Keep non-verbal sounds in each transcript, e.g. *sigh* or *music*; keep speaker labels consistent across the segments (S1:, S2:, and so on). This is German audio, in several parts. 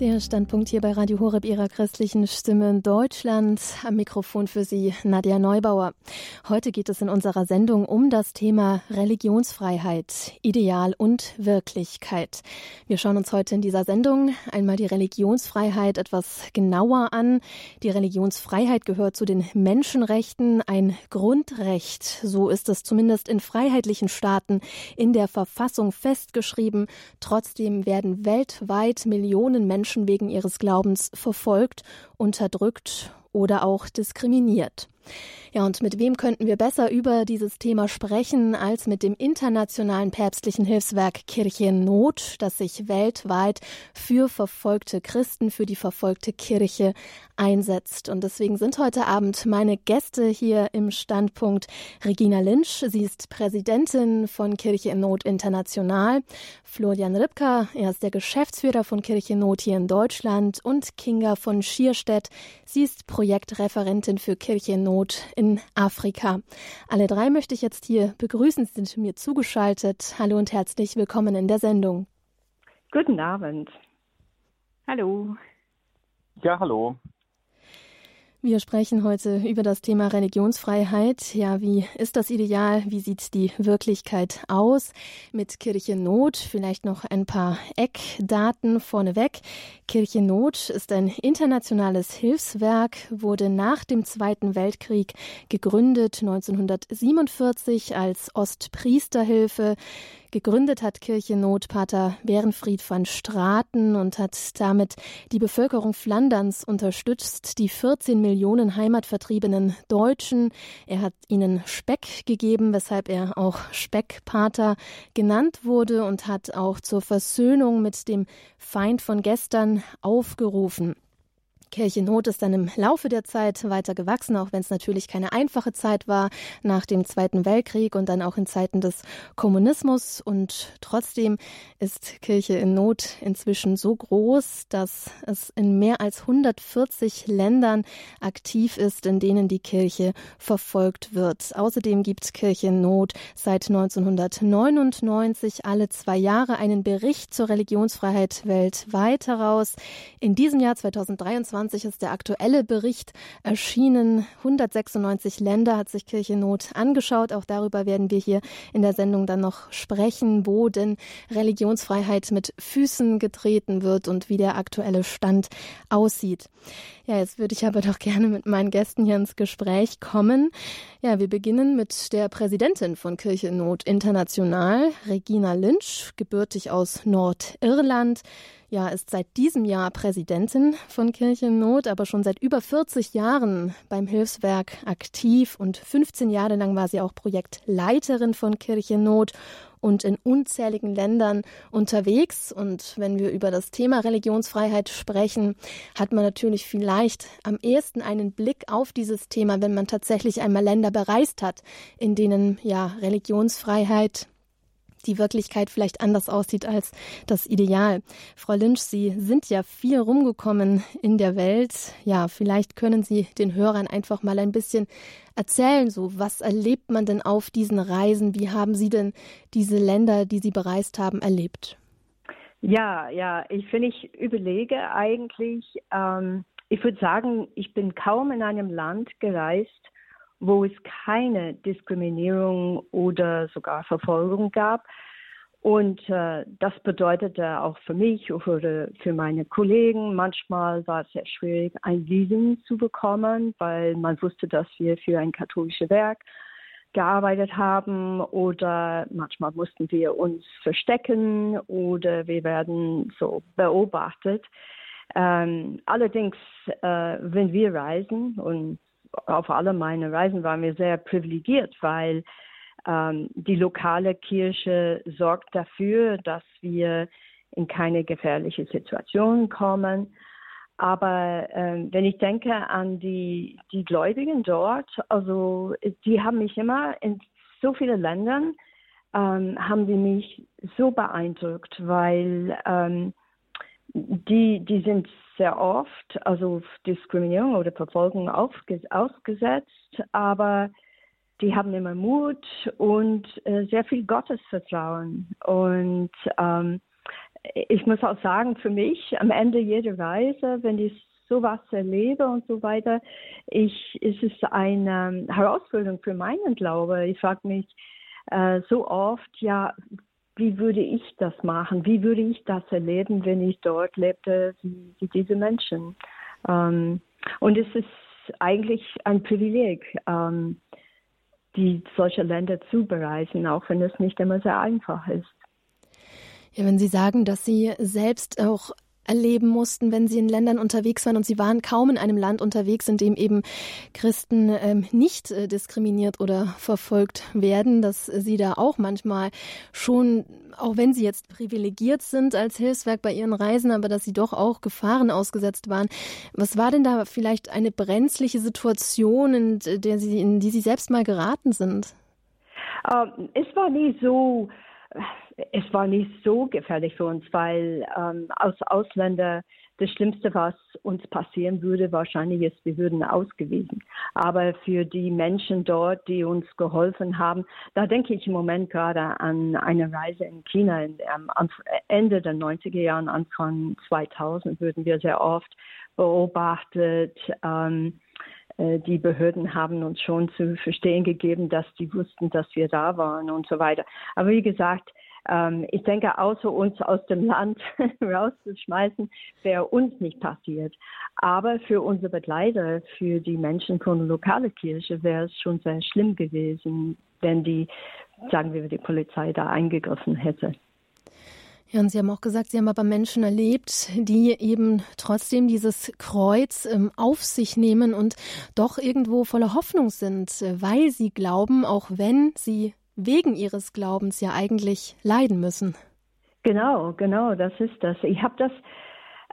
S1: Der Standpunkt hier bei Radio Horeb Ihrer christlichen Stimme in Deutschland. Am Mikrofon für Sie Nadja Neubauer. Heute geht es in unserer Sendung um das Thema Religionsfreiheit, Ideal und Wirklichkeit. Wir schauen uns heute in dieser Sendung einmal die Religionsfreiheit etwas genauer an. Die Religionsfreiheit gehört zu den Menschenrechten, ein Grundrecht. So ist es zumindest in freiheitlichen Staaten in der Verfassung festgeschrieben. Trotzdem werden weltweit Millionen Menschen Menschen wegen ihres Glaubens verfolgt, unterdrückt oder auch diskriminiert. Ja, und mit wem könnten wir besser über dieses Thema sprechen als mit dem internationalen päpstlichen Hilfswerk Kirche in Not, das sich weltweit für verfolgte Christen, für die verfolgte Kirche einsetzt. Und deswegen sind heute Abend meine Gäste hier im Standpunkt Regina Lynch. Sie ist Präsidentin von Kirche in Not International. Florian Ripka, er ist der Geschäftsführer von Kirche in Not hier in Deutschland. Und Kinga von Schierstedt, sie ist Projektreferentin für Kirche in Not in in Afrika. Alle drei möchte ich jetzt hier begrüßen. Sie sind mir zugeschaltet. Hallo und herzlich willkommen in der Sendung.
S2: Guten Abend. Hallo.
S3: Ja, hallo.
S1: Wir sprechen heute über das Thema Religionsfreiheit. Ja, wie ist das Ideal? Wie sieht die Wirklichkeit aus? Mit Kirche Not vielleicht noch ein paar Eckdaten vorneweg. Kirche Not ist ein internationales Hilfswerk, wurde nach dem Zweiten Weltkrieg gegründet 1947 als Ostpriesterhilfe. Gegründet hat Kirchennot Pater Bärenfried van Straten und hat damit die Bevölkerung Flanderns unterstützt, die 14 Millionen heimatvertriebenen Deutschen. Er hat ihnen Speck gegeben, weshalb er auch Speckpater genannt wurde und hat auch zur Versöhnung mit dem Feind von gestern aufgerufen. Kirche Not ist dann im Laufe der Zeit weiter gewachsen, auch wenn es natürlich keine einfache Zeit war nach dem Zweiten Weltkrieg und dann auch in Zeiten des Kommunismus. Und trotzdem ist Kirche in Not inzwischen so groß, dass es in mehr als 140 Ländern aktiv ist, in denen die Kirche verfolgt wird. Außerdem gibt Kirche in Not seit 1999 alle zwei Jahre einen Bericht zur Religionsfreiheit weltweit heraus. In diesem Jahr 2023 2020 ist der aktuelle Bericht erschienen. 196 Länder hat sich Kirchennot angeschaut. Auch darüber werden wir hier in der Sendung dann noch sprechen, wo denn Religionsfreiheit mit Füßen getreten wird und wie der aktuelle Stand aussieht. Ja, jetzt würde ich aber doch gerne mit meinen Gästen hier ins Gespräch kommen. Ja, wir beginnen mit der Präsidentin von Kirche Not International, Regina Lynch, gebürtig aus Nordirland. Ja, ist seit diesem Jahr Präsidentin von Kirche Not, aber schon seit über 40 Jahren beim Hilfswerk aktiv und 15 Jahre lang war sie auch Projektleiterin von Kirche Not und in unzähligen Ländern unterwegs. Und wenn wir über das Thema Religionsfreiheit sprechen, hat man natürlich vielleicht am ehesten einen Blick auf dieses Thema, wenn man tatsächlich einmal Länder bereist hat, in denen ja Religionsfreiheit die Wirklichkeit vielleicht anders aussieht als das Ideal. Frau Lynch, Sie sind ja viel rumgekommen in der Welt. Ja, vielleicht können Sie den Hörern einfach mal ein bisschen erzählen, so was erlebt man denn auf diesen Reisen? Wie haben Sie denn diese Länder, die Sie bereist haben, erlebt?
S2: Ja, ja, ich finde, ich überlege eigentlich, ähm, ich würde sagen, ich bin kaum in einem Land gereist, wo es keine Diskriminierung oder sogar Verfolgung gab. Und äh, das bedeutete auch für mich oder für meine Kollegen, manchmal war es sehr schwierig, ein Visum zu bekommen, weil man wusste, dass wir für ein katholisches Werk gearbeitet haben oder manchmal mussten wir uns verstecken oder wir werden so beobachtet. Ähm, allerdings, äh, wenn wir reisen und auf alle meine Reisen waren wir sehr privilegiert, weil ähm, die lokale Kirche sorgt dafür, dass wir in keine gefährliche Situation kommen. Aber ähm, wenn ich denke an die, die Gläubigen dort, also die haben mich immer in so vielen Ländern, ähm, haben sie mich so beeindruckt, weil ähm, die, die sind sehr oft, also Diskriminierung oder Verfolgung ausgesetzt, aber die haben immer Mut und äh, sehr viel Gottesvertrauen. Und ähm, ich muss auch sagen, für mich am Ende jeder Reise, wenn ich sowas erlebe und so weiter, ich, ist es eine Herausforderung für meinen Glaube. Ich frage mich äh, so oft, ja, wie würde ich das machen? Wie würde ich das erleben, wenn ich dort lebte, wie, wie diese Menschen? Ähm, und es ist eigentlich ein Privileg, ähm, die solche Länder zu bereisen, auch wenn es nicht immer sehr einfach ist.
S1: Ja, wenn Sie sagen, dass Sie selbst auch erleben mussten, wenn sie in Ländern unterwegs waren und sie waren kaum in einem Land unterwegs, in dem eben Christen ähm, nicht äh, diskriminiert oder verfolgt werden, dass sie da auch manchmal schon, auch wenn sie jetzt privilegiert sind als Hilfswerk bei ihren Reisen, aber dass sie doch auch Gefahren ausgesetzt waren. Was war denn da vielleicht eine brenzliche Situation, in der sie, in die sie selbst mal geraten sind?
S2: Ähm, es war nie so es war nicht so gefährlich für uns, weil ähm, als Ausländer das Schlimmste, was uns passieren würde, wahrscheinlich ist, wir würden ausgewiesen. Aber für die Menschen dort, die uns geholfen haben, da denke ich im Moment gerade an eine Reise in China. Ähm, Ende der 90er Jahre, Anfang 2000 würden wir sehr oft beobachtet. Ähm, äh, die Behörden haben uns schon zu verstehen gegeben, dass die wussten, dass wir da waren und so weiter. Aber wie gesagt, ähm, ich denke, außer uns aus dem Land *laughs* rauszuschmeißen, wäre uns nicht passiert. Aber für unsere Begleiter, für die Menschen von der lokalen Kirche, wäre es schon sehr schlimm gewesen, wenn die, sagen wir, die Polizei da eingegriffen hätte.
S1: Ja, und Sie haben auch gesagt, Sie haben aber Menschen erlebt, die eben trotzdem dieses Kreuz ähm, auf sich nehmen und doch irgendwo voller Hoffnung sind, äh, weil sie glauben, auch wenn sie wegen ihres Glaubens ja eigentlich leiden müssen.
S2: Genau, genau, das ist das. Ich habe das,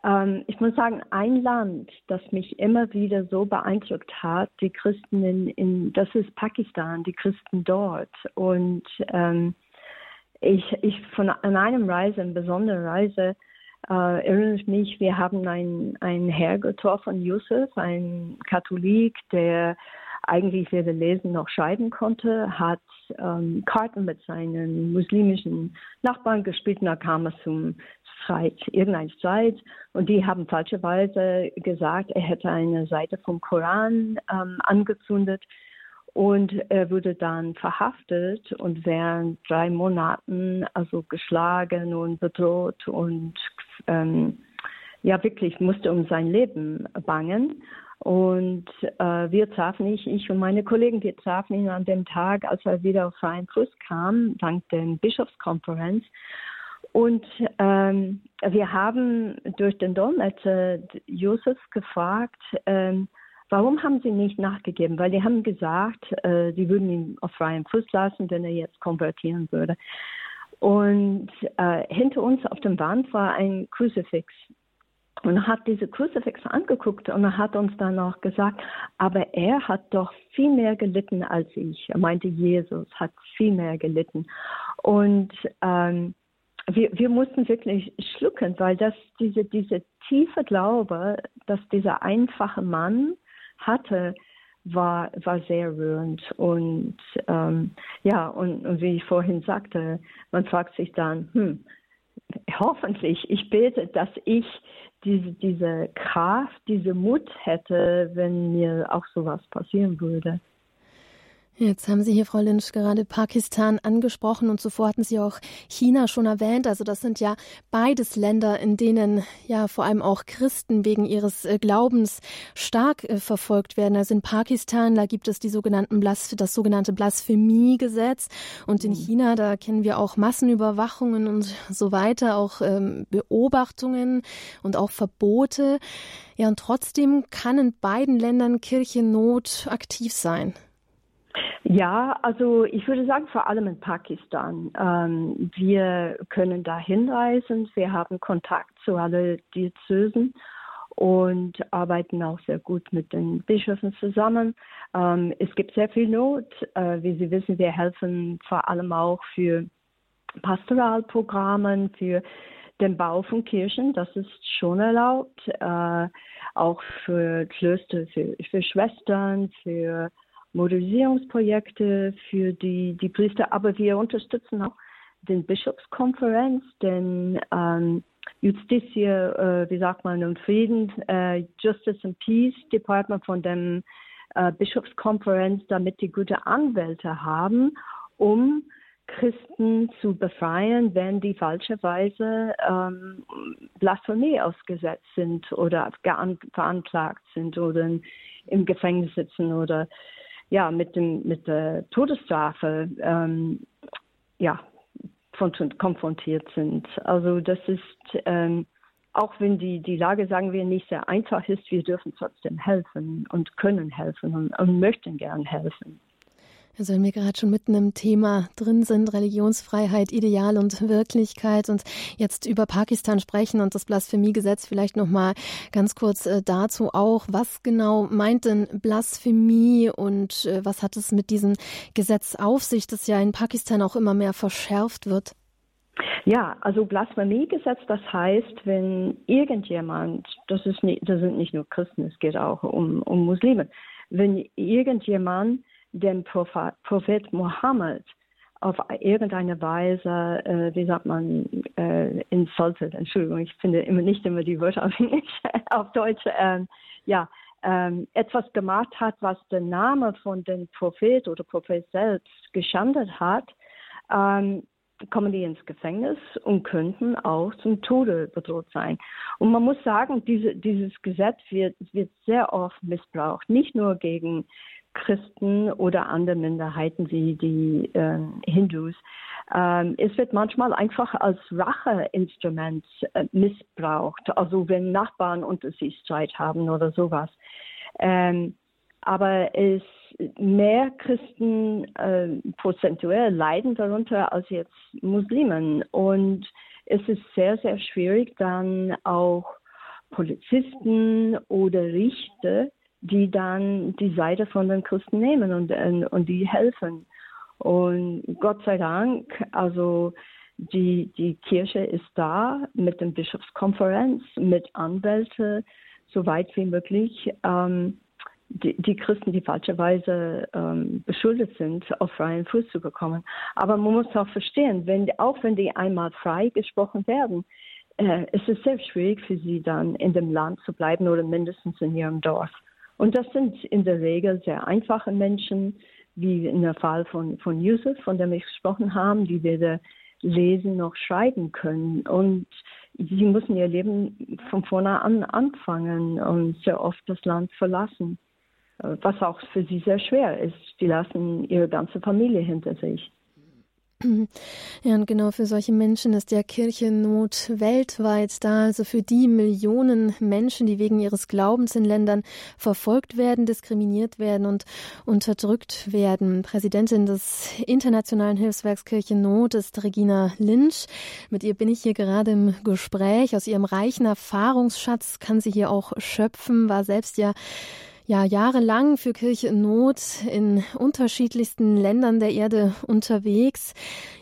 S2: ähm, ich muss sagen, ein Land, das mich immer wieder so beeindruckt hat, die Christen in, in das ist Pakistan, die Christen dort. Und ähm, ich, ich von an einem Reise, eine besondere Reise, äh, erinnere ich mich, wir haben einen, Herr getroffen, Yusuf, ein Katholik, der eigentlich weder lesen noch schreiben konnte, hat ähm, Karten mit seinen muslimischen Nachbarn gespielt und da kam es zum Streit, irgendein Streit und die haben falscherweise gesagt, er hätte eine Seite vom Koran ähm, angezündet und er wurde dann verhaftet und während drei Monaten also geschlagen und bedroht und ähm, ja wirklich musste um sein Leben bangen. Und äh, wir trafen ich, ich und meine Kollegen, wir trafen ihn an dem Tag, als er wieder auf freien Fuß kam, dank der Bischofskonferenz. Und ähm, wir haben durch den Dolmetscher Josef gefragt, ähm, warum haben Sie nicht nachgegeben? Weil die haben gesagt, äh, sie würden ihn auf freiem Fuß lassen, wenn er jetzt konvertieren würde. Und äh, hinter uns auf dem Wand war ein Kruzifix. Und hat diese Kruzifix angeguckt und hat uns dann auch gesagt, aber er hat doch viel mehr gelitten als ich. Er meinte, Jesus hat viel mehr gelitten. Und ähm, wir, wir mussten wirklich schlucken, weil das diese, diese tiefe Glaube, dass dieser einfache Mann hatte, war, war sehr rührend. Und ähm, ja, und, und wie ich vorhin sagte, man fragt sich dann, hm, hoffentlich, ich bete, dass ich diese, diese Kraft, diese Mut hätte, wenn mir auch sowas passieren würde.
S1: Jetzt haben Sie hier, Frau Lynch, gerade Pakistan angesprochen und zuvor hatten Sie auch China schon erwähnt. Also das sind ja beides Länder, in denen ja vor allem auch Christen wegen ihres äh, Glaubens stark äh, verfolgt werden. Also in Pakistan, da gibt es die sogenannten Blas das sogenannte Blasphemiegesetz und in mhm. China, da kennen wir auch Massenüberwachungen und so weiter, auch ähm, Beobachtungen und auch Verbote. Ja, und trotzdem kann in beiden Ländern Kirchennot aktiv sein.
S2: Ja, also ich würde sagen, vor allem in Pakistan. Ähm, wir können da hinreisen. Wir haben Kontakt zu allen Diözesen und arbeiten auch sehr gut mit den Bischöfen zusammen. Ähm, es gibt sehr viel Not. Äh, wie Sie wissen, wir helfen vor allem auch für Pastoralprogrammen, für den Bau von Kirchen. Das ist schon erlaubt. Äh, auch für Klöster, für, für Schwestern, für Modernisierungsprojekte für die, die Priester, aber wir unterstützen auch den Bischofskonferenz, den ähm, Justitie, äh, wie sagt man, und Frieden, äh, Justice and Peace Department von dem äh, Bischofskonferenz, damit die gute Anwälte haben, um Christen zu befreien, wenn die falscherweise ähm, Blasphemie ausgesetzt sind oder veranklagt sind oder im Gefängnis sitzen oder ja mit dem mit der Todesstrafe ähm, ja konfrontiert sind. Also das ist ähm, auch wenn die, die Lage, sagen wir, nicht sehr einfach ist, wir dürfen trotzdem helfen und können helfen und, und möchten gern helfen.
S1: Also wenn wir gerade schon mitten im Thema drin sind, Religionsfreiheit, Ideal und Wirklichkeit und jetzt über Pakistan sprechen und das Blasphemiegesetz vielleicht noch mal ganz kurz äh, dazu auch, was genau meint denn Blasphemie und äh, was hat es mit diesem Gesetz auf sich, das ja in Pakistan auch immer mehr verschärft wird?
S2: Ja, also Blasphemiegesetz, das heißt, wenn irgendjemand, das ist nicht, das sind nicht nur Christen, es geht auch um, um Muslime, wenn irgendjemand den Prophet, Mohammed auf irgendeine Weise, äh, wie sagt man, äh, insulted, Entschuldigung, ich finde immer nicht immer die Wörter *laughs* auf Englisch, auf Deutsch, äh, ja, ähm, etwas gemacht hat, was den Namen von dem Prophet oder Prophet selbst geschandet hat, ähm, kommen die ins Gefängnis und könnten auch zum Tode bedroht sein. Und man muss sagen, diese, dieses Gesetz wird, wird sehr oft missbraucht, nicht nur gegen Christen oder andere Minderheiten wie die äh, Hindus. Ähm, es wird manchmal einfach als Racheinstrument äh, missbraucht, also wenn Nachbarn unter sich Streit haben oder sowas. Ähm, aber es mehr Christen äh, prozentuell leiden darunter als jetzt Muslimen und es ist sehr sehr schwierig dann auch Polizisten oder Richter die dann die Seite von den Christen nehmen und, und die helfen. Und Gott sei Dank, also die, die Kirche ist da mit der Bischofskonferenz, mit Anwälten, so weit wie möglich, ähm, die, die, Christen, die falscherweise ähm, beschuldet sind, auf freien Fuß zu bekommen. Aber man muss auch verstehen, wenn, auch wenn die einmal frei gesprochen werden, äh, es ist sehr schwierig für sie dann in dem Land zu bleiben oder mindestens in ihrem Dorf. Und das sind in der Regel sehr einfache Menschen, wie in der Fall von, von Yusuf, von dem wir gesprochen haben, die weder lesen noch schreiben können. Und sie müssen ihr Leben von vorne an anfangen und sehr oft das Land verlassen, was auch für sie sehr schwer ist. Sie lassen ihre ganze Familie hinter sich.
S1: Ja, und genau für solche Menschen ist ja Kirchennot weltweit da, also für die Millionen Menschen, die wegen ihres Glaubens in Ländern verfolgt werden, diskriminiert werden und unterdrückt werden. Präsidentin des Internationalen Hilfswerks Kirchennot ist Regina Lynch. Mit ihr bin ich hier gerade im Gespräch. Aus ihrem reichen Erfahrungsschatz kann sie hier auch schöpfen, war selbst ja ja jahrelang für Kirche in Not in unterschiedlichsten Ländern der Erde unterwegs.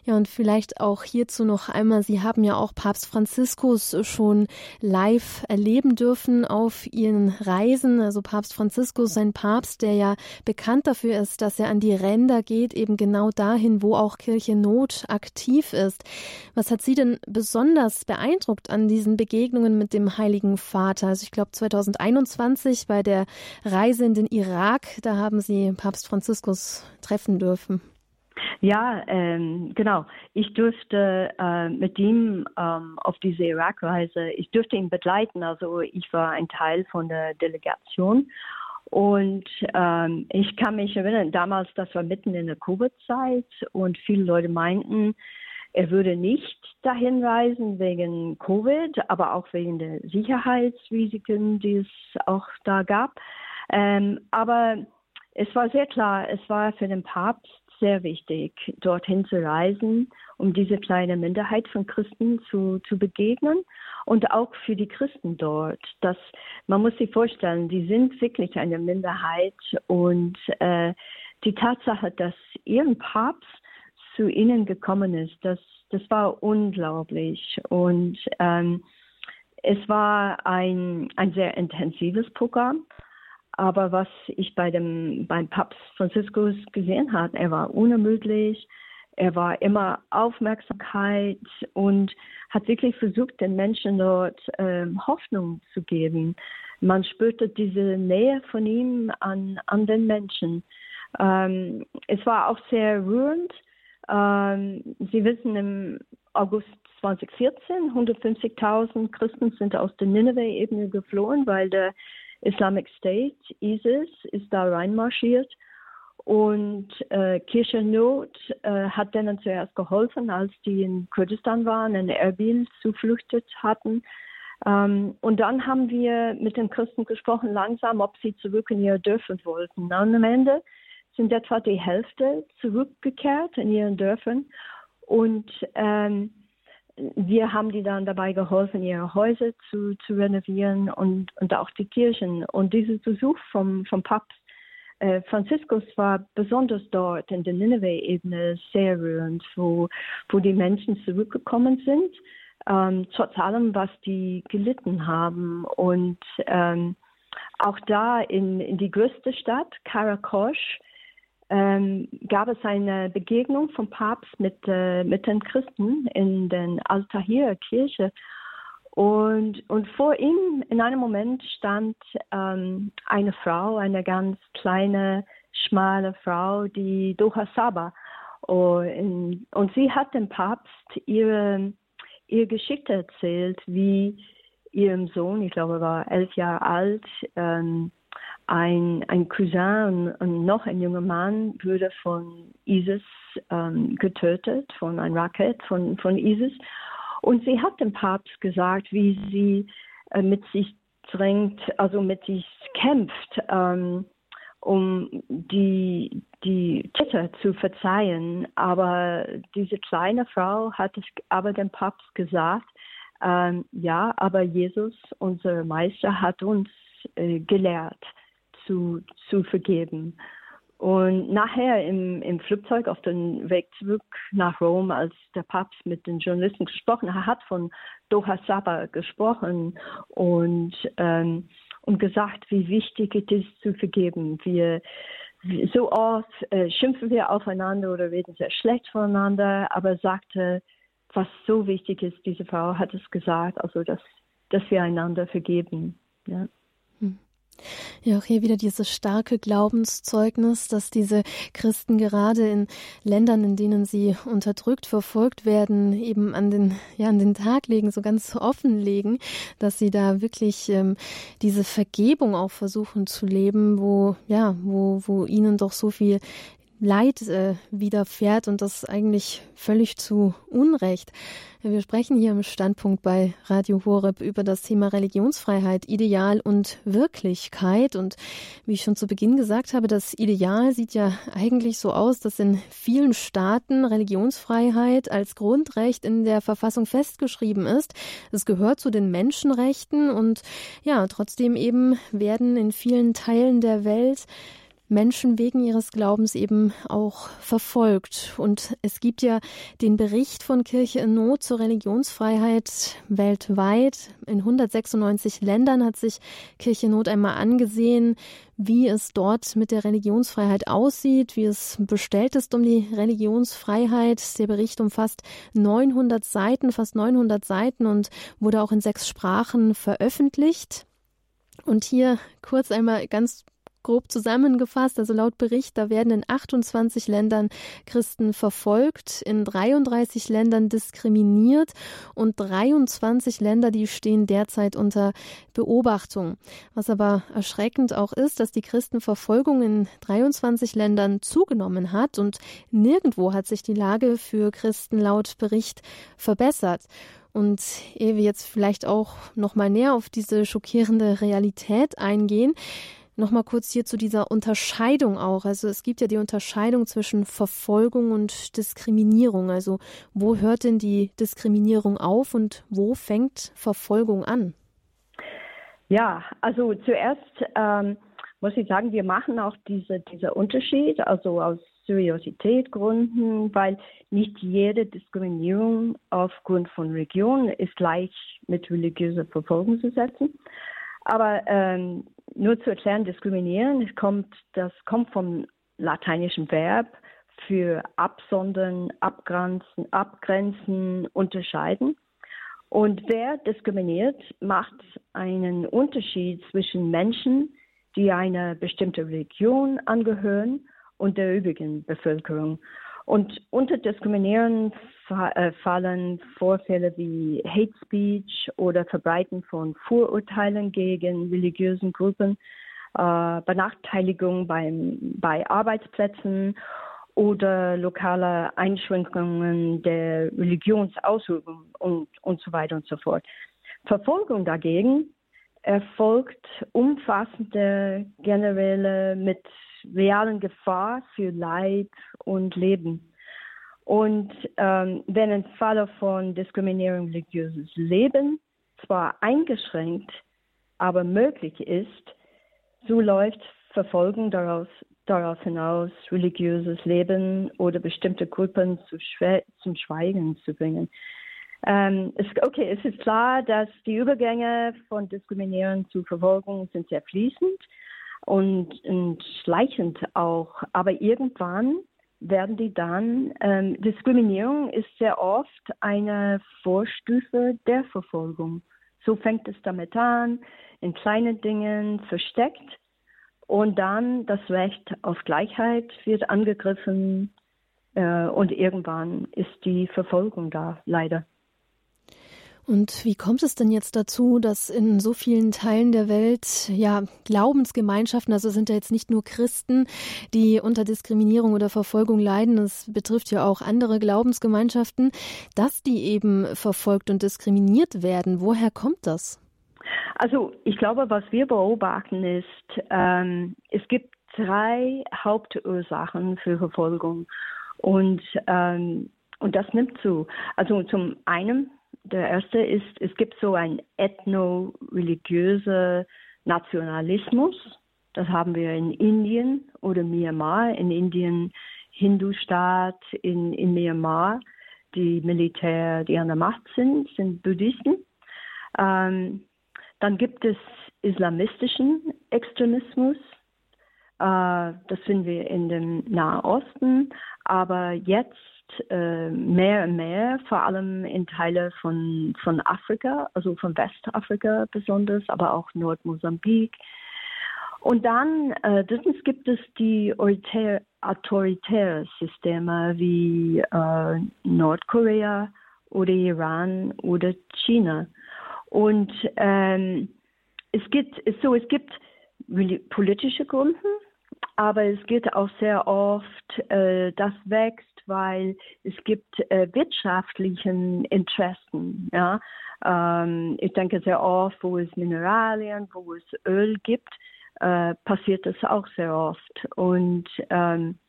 S1: Ja, und vielleicht auch hierzu noch einmal, Sie haben ja auch Papst Franziskus schon live erleben dürfen auf Ihren Reisen. Also Papst Franziskus, ein Papst, der ja bekannt dafür ist, dass er an die Ränder geht, eben genau dahin, wo auch Kirche Not aktiv ist. Was hat Sie denn besonders beeindruckt an diesen Begegnungen mit dem Heiligen Vater? Also ich glaube 2021 bei der Reise in den Irak, da haben Sie Papst Franziskus treffen dürfen.
S2: Ja, ähm, genau. Ich durfte äh, mit ihm ähm, auf diese Irakreise, ich durfte ihn begleiten. Also ich war ein Teil von der Delegation. Und ähm, ich kann mich erinnern, damals, das war mitten in der Covid-Zeit und viele Leute meinten, er würde nicht dahin reisen wegen Covid, aber auch wegen der Sicherheitsrisiken, die es auch da gab. Ähm, aber es war sehr klar, es war für den Papst sehr wichtig, dorthin zu reisen, um diese kleine Minderheit von Christen zu, zu begegnen und auch für die Christen dort. Das, man muss sich vorstellen, die sind wirklich eine Minderheit und äh, die Tatsache, dass ihren Papst zu ihnen gekommen ist, das, das war unglaublich und ähm, es war ein, ein sehr intensives Programm. Aber was ich bei dem, beim Papst Franziskus gesehen habe, er war unermüdlich, Er war immer Aufmerksamkeit und hat wirklich versucht, den Menschen dort ähm, Hoffnung zu geben. Man spürte diese Nähe von ihm an, an den Menschen. Ähm, es war auch sehr rührend. Ähm, Sie wissen, im August 2014 150.000 Christen sind aus der Nineveh-Ebene geflohen, weil der Islamic State, ISIS, ist da reinmarschiert. Und äh, Kirche Not äh, hat denen zuerst geholfen, als die in Kurdistan waren, in Erbil zuflüchtet hatten. Ähm, und dann haben wir mit den Christen gesprochen, langsam, ob sie zurück in ihre Dörfer wollten. Und am Ende sind etwa die Hälfte zurückgekehrt in ihren Dörfern. Und ähm, wir haben die dann dabei geholfen, ihre Häuser zu, zu renovieren und, und auch die Kirchen. Und dieser Besuch vom, vom Papst äh, Franziskus war besonders dort in der Nineveh-Ebene sehr rührend, wo, wo die Menschen zurückgekommen sind, ähm, trotz allem, was die gelitten haben. Und ähm, auch da in, in die größte Stadt, Karakosch, ähm, gab es eine Begegnung vom Papst mit, äh, mit den Christen in den Altahir-Kirche. Und, und vor ihm in einem Moment stand ähm, eine Frau, eine ganz kleine, schmale Frau, die Doha Saba. Und, und sie hat dem Papst ihre, ihre Geschichte erzählt, wie ihrem Sohn, ich glaube, er war elf Jahre alt, ähm, ein, ein Cousin und noch ein junger Mann wurde von ISIS ähm, getötet, von einem Racket von, von ISIS. Und sie hat dem Papst gesagt, wie sie äh, mit sich drängt, also mit sich kämpft, ähm, um die, die Täter zu verzeihen. Aber diese kleine Frau hat es aber dem Papst gesagt, ähm, ja, aber Jesus, unser Meister, hat uns äh, gelehrt, zu, zu vergeben. Und nachher im, im Flugzeug auf dem Weg zurück nach Rom, als der Papst mit den Journalisten gesprochen hat, hat von Doha Saba gesprochen und, ähm, und gesagt, wie wichtig es ist zu vergeben. Wir, so oft äh, schimpfen wir aufeinander oder reden sehr schlecht voneinander, aber sagte, was so wichtig ist, diese Frau hat es gesagt, also dass, dass wir einander vergeben. Ja.
S1: Ja, auch hier wieder dieses starke Glaubenszeugnis, dass diese Christen gerade in Ländern, in denen sie unterdrückt, verfolgt werden, eben an den, ja, an den Tag legen, so ganz offen legen, dass sie da wirklich ähm, diese Vergebung auch versuchen zu leben, wo, ja, wo, wo ihnen doch so viel Leid äh, widerfährt und das eigentlich völlig zu Unrecht. Wir sprechen hier im Standpunkt bei Radio Horeb über das Thema Religionsfreiheit, Ideal und Wirklichkeit. Und wie ich schon zu Beginn gesagt habe, das Ideal sieht ja eigentlich so aus, dass in vielen Staaten Religionsfreiheit als Grundrecht in der Verfassung festgeschrieben ist. Es gehört zu den Menschenrechten und ja, trotzdem eben werden in vielen Teilen der Welt Menschen wegen ihres Glaubens eben auch verfolgt. Und es gibt ja den Bericht von Kirche in Not zur Religionsfreiheit weltweit. In 196 Ländern hat sich Kirche in Not einmal angesehen, wie es dort mit der Religionsfreiheit aussieht, wie es bestellt ist um die Religionsfreiheit. Der Bericht umfasst 900 Seiten, fast 900 Seiten und wurde auch in sechs Sprachen veröffentlicht. Und hier kurz einmal ganz grob zusammengefasst, also laut Bericht, da werden in 28 Ländern Christen verfolgt, in 33 Ländern diskriminiert und 23 Länder, die stehen derzeit unter Beobachtung. Was aber erschreckend auch ist, dass die Christenverfolgung in 23 Ländern zugenommen hat und nirgendwo hat sich die Lage für Christen laut Bericht verbessert. Und ehe wir jetzt vielleicht auch noch mal näher auf diese schockierende Realität eingehen, Nochmal kurz hier zu dieser Unterscheidung auch. Also es gibt ja die Unterscheidung zwischen Verfolgung und Diskriminierung. Also wo hört denn die Diskriminierung auf und wo fängt Verfolgung an?
S2: Ja, also zuerst ähm, muss ich sagen, wir machen auch diese, dieser Unterschied, also aus Seriositätgründen, weil nicht jede Diskriminierung aufgrund von Religion ist gleich mit religiöser Verfolgung zu setzen. Aber ähm, nur zu erklären, diskriminieren, kommt, das kommt vom lateinischen Verb für Absondern, Abgrenzen, Abgrenzen, Unterscheiden. Und wer diskriminiert, macht einen Unterschied zwischen Menschen, die einer bestimmten Religion angehören und der übrigen Bevölkerung. Und unter Diskriminieren äh, fallen Vorfälle wie Hate Speech oder Verbreiten von Vorurteilen gegen religiösen Gruppen, äh, Benachteiligung beim, bei Arbeitsplätzen oder lokale Einschränkungen der Religionsausübung und, und so weiter und so fort. Verfolgung dagegen erfolgt umfassende generelle mit realen Gefahr für Leib und Leben. Und ähm, wenn ein Fall von Diskriminierung religiöses Leben zwar eingeschränkt, aber möglich ist, so läuft Verfolgung daraus, daraus hinaus, religiöses Leben oder bestimmte Gruppen zu zum Schweigen zu bringen. Ähm, es, okay, es ist klar, dass die Übergänge von Diskriminierung zu Verfolgung sind sehr fließend und, und schleichend auch. Aber irgendwann werden die dann, ähm, Diskriminierung ist sehr oft eine Vorstufe der Verfolgung. So fängt es damit an, in kleinen Dingen versteckt und dann das Recht auf Gleichheit wird angegriffen äh, und irgendwann ist die Verfolgung da, leider.
S1: Und wie kommt es denn jetzt dazu, dass in so vielen Teilen der Welt ja Glaubensgemeinschaften, also sind ja jetzt nicht nur Christen, die unter Diskriminierung oder Verfolgung leiden, es betrifft ja auch andere Glaubensgemeinschaften, dass die eben verfolgt und diskriminiert werden. Woher kommt das?
S2: Also ich glaube, was wir beobachten ist, ähm, es gibt drei Hauptursachen für Verfolgung und ähm, und das nimmt zu. Also zum einen der erste ist, es gibt so ein ethno-religiöser Nationalismus. Das haben wir in Indien oder Myanmar. In Indien Hindu-Staat, in, in Myanmar die Militär, die an der Macht sind, sind Buddhisten. Ähm, dann gibt es islamistischen Extremismus. Äh, das finden wir in dem Nahen Osten. Aber jetzt äh, mehr und mehr, vor allem in Teile von, von Afrika, also von Westafrika besonders, aber auch Nordmosambik. Und dann, äh, drittens gibt es die autoritären Systeme wie äh, Nordkorea oder Iran oder China. Und ähm, es gibt so, es gibt politische Gründe, aber es gibt auch sehr oft, äh, das wächst weil es gibt äh, wirtschaftlichen Interessen. Ja? Ähm, ich denke sehr oft, wo es Mineralien, wo es Öl gibt, äh, passiert das auch sehr oft. Und ähm,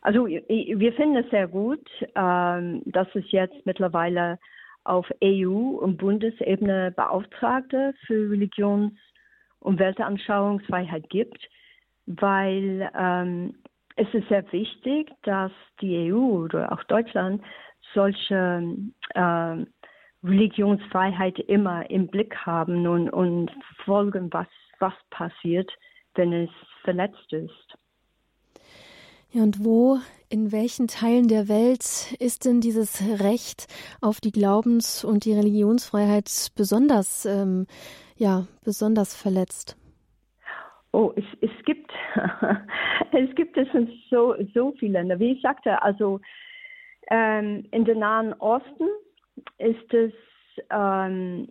S2: also wir finden es sehr gut, ähm, dass es jetzt mittlerweile auf EU- und Bundesebene Beauftragte für Religions- und Weltanschauungsfreiheit gibt, weil ähm, es ist sehr wichtig, dass die EU oder auch Deutschland solche äh, Religionsfreiheit immer im Blick haben und, und folgen, was, was passiert, wenn es verletzt ist.
S1: Ja, und wo, in welchen Teilen der Welt ist denn dieses Recht auf die Glaubens- und die Religionsfreiheit besonders, ähm, ja, besonders verletzt?
S2: Oh, es, es gibt *laughs* es gibt es so so viele. Wie ich sagte, also ähm, in den Nahen Osten ist es ähm,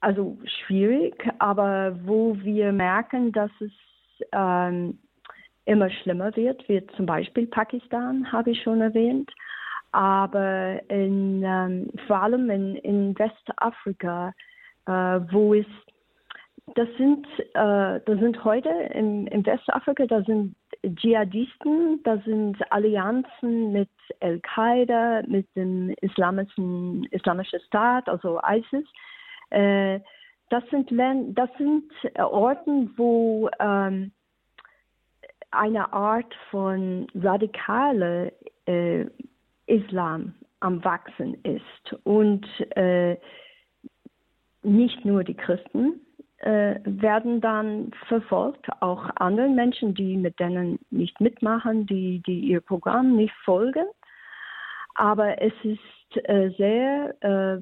S2: also schwierig, aber wo wir merken, dass es ähm, immer schlimmer wird, wie zum Beispiel Pakistan, habe ich schon erwähnt, aber in, ähm, vor allem in, in Westafrika, äh, wo es das sind, äh, das sind heute im, im Westafrika, da sind Dschihadisten, da sind Allianzen mit Al-Qaida, mit dem islamischen, islamischen Staat, also ISIS. Äh, das sind, das sind Orten, wo ähm, eine Art von radikaler äh, Islam am Wachsen ist. Und äh, nicht nur die Christen, äh, werden dann verfolgt, auch andere Menschen, die mit denen nicht mitmachen, die, die ihr Programm nicht folgen. Aber es ist äh, sehr äh,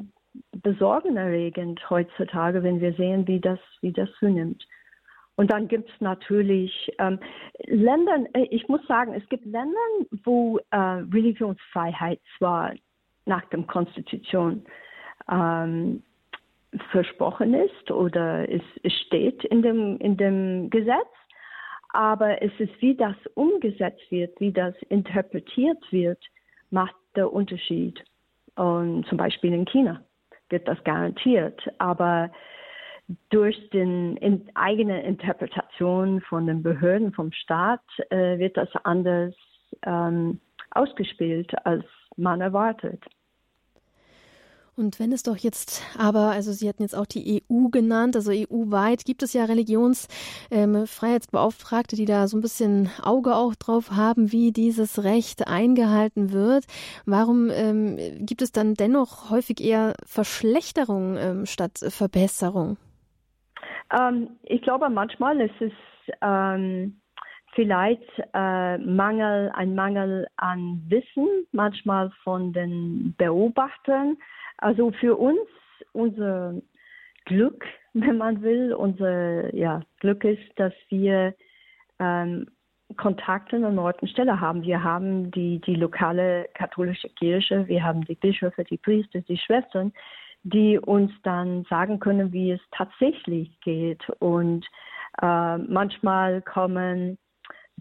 S2: besorgniserregend heutzutage, wenn wir sehen, wie das, wie das zunimmt. Und dann gibt es natürlich ähm, Länder, äh, ich muss sagen, es gibt Länder, wo äh, Religionsfreiheit zwar nach der Konstitution ähm, versprochen ist oder es, steht in dem, in dem Gesetz, aber es ist, wie das umgesetzt wird, wie das interpretiert wird, macht der Unterschied. Und zum Beispiel in China wird das garantiert, aber durch die in, eigene Interpretation von den Behörden, vom Staat, äh, wird das anders ähm, ausgespielt, als man erwartet.
S1: Und wenn es doch jetzt aber, also Sie hatten jetzt auch die EU genannt, also EU-weit gibt es ja Religionsfreiheitsbeauftragte, ähm, die da so ein bisschen Auge auch drauf haben, wie dieses Recht eingehalten wird. Warum ähm, gibt es dann dennoch häufig eher Verschlechterung ähm, statt Verbesserung?
S2: Ähm, ich glaube, manchmal ist es ähm, vielleicht äh, Mangel, ein Mangel an Wissen, manchmal von den Beobachtern also für uns, unser Glück, *laughs* wenn man will, unser ja, Glück ist, dass wir ähm, Kontakte an Ort und Stelle haben. Wir haben die, die lokale katholische Kirche, wir haben die Bischöfe, die Priester, die Schwestern, die uns dann sagen können, wie es tatsächlich geht. Und äh, manchmal kommen,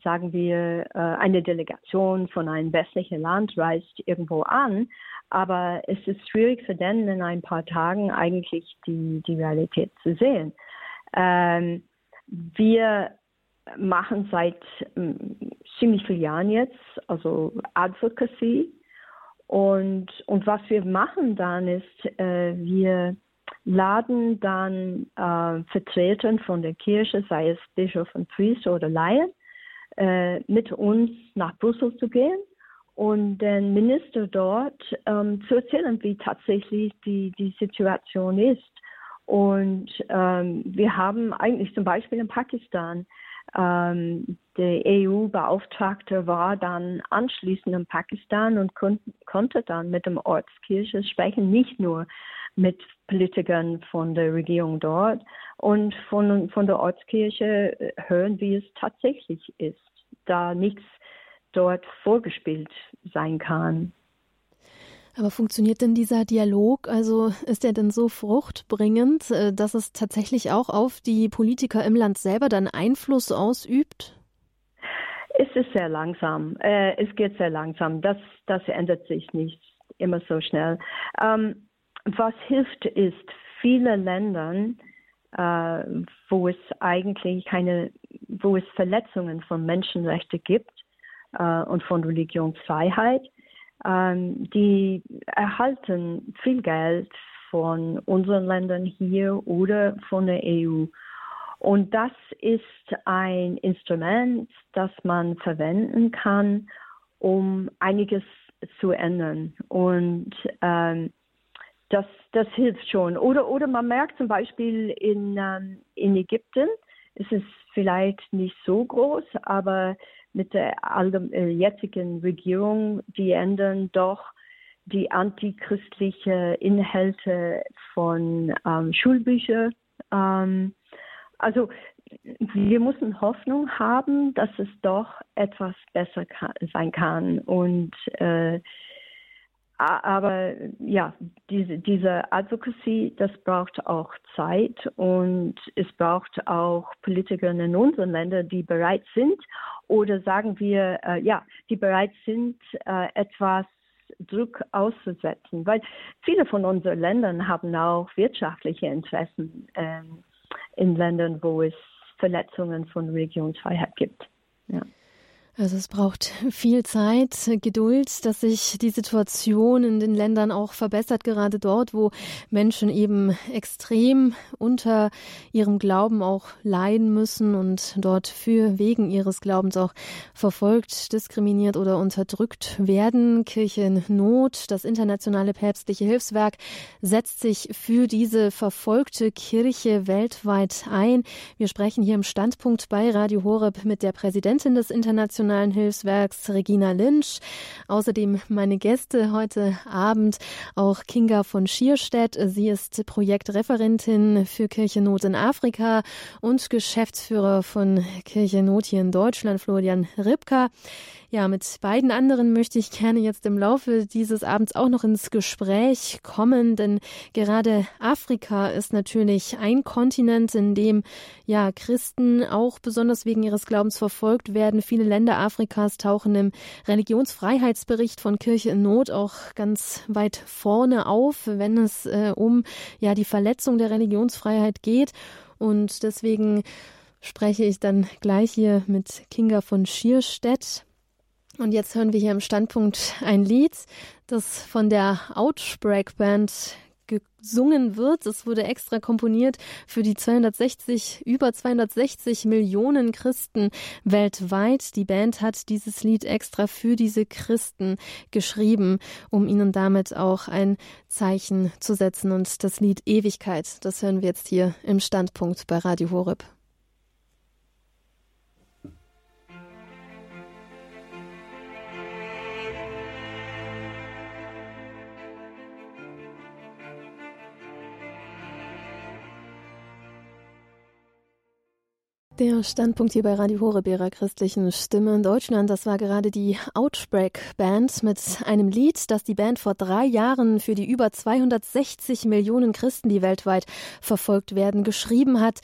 S2: sagen wir, äh, eine Delegation von einem westlichen Land reist irgendwo an aber es ist schwierig für den in ein paar Tagen eigentlich die, die Realität zu sehen. Ähm, wir machen seit ähm, ziemlich vielen Jahren jetzt, also Advocacy. Und, und was wir machen dann ist, äh, wir laden dann äh, Vertreter von der Kirche, sei es Bischof und Priester oder Laien, äh, mit uns nach Brüssel zu gehen und den Minister dort ähm, zu erzählen, wie tatsächlich die, die Situation ist. Und ähm, wir haben eigentlich zum Beispiel in Pakistan, ähm, der EU-Beauftragte war dann anschließend in Pakistan und kon konnte dann mit dem Ortskirche sprechen, nicht nur mit Politikern von der Regierung dort und von, von der Ortskirche hören, wie es tatsächlich ist. Da nichts dort vorgespielt sein kann.
S1: Aber funktioniert denn dieser Dialog? Also ist er denn so fruchtbringend, äh, dass es tatsächlich auch auf die Politiker im Land selber dann Einfluss ausübt?
S2: Es ist sehr langsam. Äh, es geht sehr langsam. Das, das ändert sich nicht immer so schnell. Ähm, was hilft ist, viele Länder, äh, wo es eigentlich keine, wo es Verletzungen von Menschenrechten gibt, äh, und von Religionsfreiheit. Ähm, die erhalten viel Geld von unseren Ländern hier oder von der EU. Und das ist ein Instrument, das man verwenden kann, um einiges zu ändern. Und ähm, das, das hilft schon. Oder, oder man merkt zum Beispiel in, ähm, in Ägypten, ist es vielleicht nicht so groß, aber mit der äh, jetzigen Regierung, die ändern doch die antichristliche Inhalte von ähm, Schulbüchern. Ähm, also wir müssen Hoffnung haben, dass es doch etwas besser kann, sein kann. Und äh, aber ja, diese, diese Advocacy, das braucht auch Zeit und es braucht auch Politiker in unseren Ländern, die bereit sind oder sagen wir, äh, ja, die bereit sind, äh, etwas Druck auszusetzen. Weil viele von unseren Ländern haben auch wirtschaftliche Interessen äh, in Ländern, wo es Verletzungen von Religionsfreiheit gibt. Ja.
S1: Also es braucht viel Zeit, Geduld, dass sich die Situation in den Ländern auch verbessert, gerade dort, wo Menschen eben extrem unter ihrem Glauben auch leiden müssen und dort für wegen ihres Glaubens auch verfolgt, diskriminiert oder unterdrückt werden. Kirche in Not, das internationale päpstliche Hilfswerk setzt sich für diese verfolgte Kirche weltweit ein. Wir sprechen hier im Standpunkt bei Radio Horeb mit der Präsidentin des internationalen Internationalen Hilfswerks Regina Lynch. Außerdem meine Gäste heute Abend auch Kinga von Schierstedt. Sie ist Projektreferentin für Kirchennot in Afrika und Geschäftsführer von Kirchennot hier in Deutschland, Florian Ripka. Ja, mit beiden anderen möchte ich gerne jetzt im Laufe dieses Abends auch noch ins Gespräch kommen, denn gerade Afrika ist natürlich ein Kontinent, in dem ja Christen auch besonders wegen ihres Glaubens verfolgt werden. Viele Länder Afrikas tauchen im Religionsfreiheitsbericht von Kirche in Not auch ganz weit vorne auf, wenn es äh, um ja die Verletzung der Religionsfreiheit geht und deswegen spreche ich dann gleich hier mit Kinga von Schierstedt. Und jetzt hören wir hier im Standpunkt ein Lied, das von der Outbreak Band gesungen wird. Es wurde extra komponiert für die 260, über 260 Millionen Christen weltweit. Die Band hat dieses Lied extra für diese Christen geschrieben, um ihnen damit auch ein Zeichen zu setzen. Und das Lied Ewigkeit, das hören wir jetzt hier im Standpunkt bei Radio Horeb. Der Standpunkt hier bei Radio Horeb ihrer christlichen Stimme in Deutschland, das war gerade die Outbreak Band mit einem Lied, das die Band vor drei Jahren für die über 260 Millionen Christen, die weltweit verfolgt werden, geschrieben hat.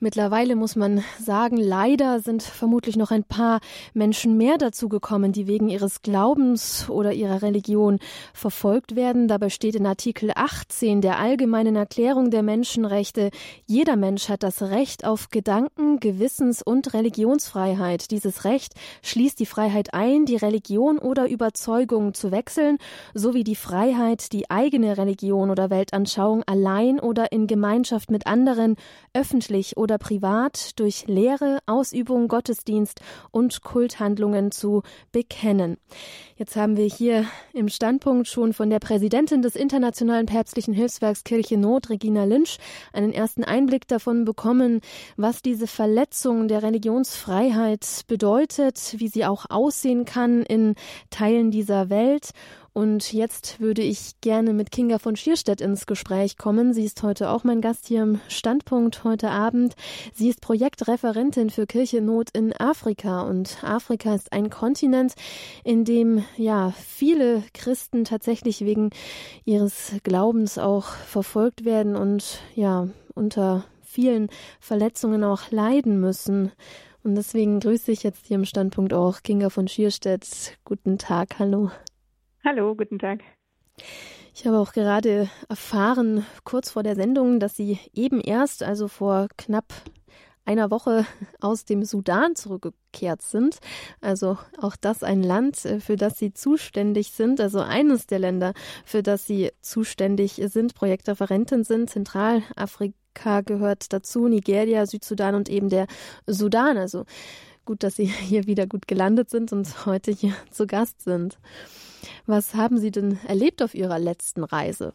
S1: Mittlerweile muss man sagen, leider sind vermutlich noch ein paar Menschen mehr dazu gekommen, die wegen ihres Glaubens oder ihrer Religion verfolgt werden. Dabei steht in Artikel 18 der Allgemeinen Erklärung der Menschenrechte, jeder Mensch hat das Recht auf Gedanken, Gewissens- und Religionsfreiheit. Dieses Recht schließt die Freiheit ein, die Religion oder Überzeugung zu wechseln, sowie die Freiheit, die eigene Religion oder Weltanschauung allein oder in Gemeinschaft mit anderen, öffentlich oder privat, durch Lehre, Ausübung, Gottesdienst und Kulthandlungen zu bekennen. Jetzt haben wir hier im Standpunkt schon von der Präsidentin des Internationalen Päpstlichen Hilfswerks Kirche Not, Regina Lynch, einen ersten Einblick davon bekommen, was diese Verletzung Verletzung der Religionsfreiheit bedeutet, wie sie auch aussehen kann in Teilen dieser Welt. Und jetzt würde ich gerne mit Kinga von Schierstedt ins Gespräch kommen. Sie ist heute auch mein Gast hier im Standpunkt heute Abend. Sie ist Projektreferentin für Kirchennot in Afrika. Und Afrika ist ein Kontinent, in dem ja viele Christen tatsächlich wegen ihres Glaubens auch verfolgt werden und ja unter vielen Verletzungen auch leiden müssen. Und deswegen grüße ich jetzt hier im Standpunkt auch Kinga von Schierstedt. Guten Tag, hallo.
S4: Hallo, guten Tag.
S1: Ich habe auch gerade erfahren, kurz vor der Sendung, dass Sie eben erst, also vor knapp einer Woche aus dem Sudan zurückgekehrt sind. Also auch das ein Land, äh, für das Sie zuständig sind, also eines der Länder, für das Sie zuständig sind, Projektreferentin sind, Zentralafrika gehört dazu, Nigeria, Südsudan und eben der Sudan. Also gut, dass Sie *laughs* hier wieder gut gelandet sind und heute hier zu Gast sind. Was haben Sie denn erlebt auf Ihrer letzten Reise?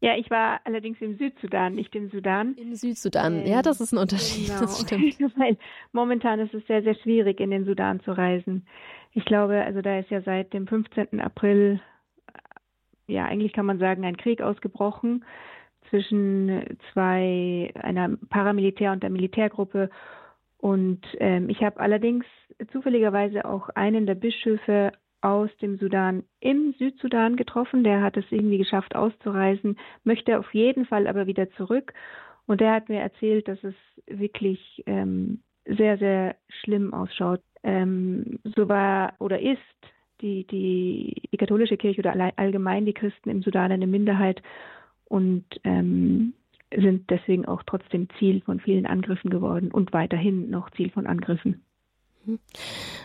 S4: Ja, ich war allerdings im Südsudan, nicht im Sudan.
S1: Im Südsudan, ähm, ja, das ist ein Unterschied, genau. das stimmt. *laughs*
S4: Weil momentan ist es sehr, sehr schwierig, in den Sudan zu reisen. Ich glaube, also da ist ja seit dem 15. April, ja, eigentlich kann man sagen, ein Krieg ausgebrochen zwischen zwei, einer Paramilitär- und der Militärgruppe. Und ähm, ich habe allerdings zufälligerweise auch einen der Bischöfe aus dem Sudan im Südsudan getroffen. Der hat es irgendwie geschafft auszureisen, möchte auf jeden Fall aber wieder zurück. Und der hat mir erzählt, dass es wirklich ähm, sehr, sehr schlimm ausschaut. Ähm, so war oder ist die, die, die katholische Kirche oder allgemein die Christen im Sudan eine Minderheit und ähm, sind deswegen auch trotzdem Ziel von vielen Angriffen geworden und weiterhin noch Ziel von Angriffen.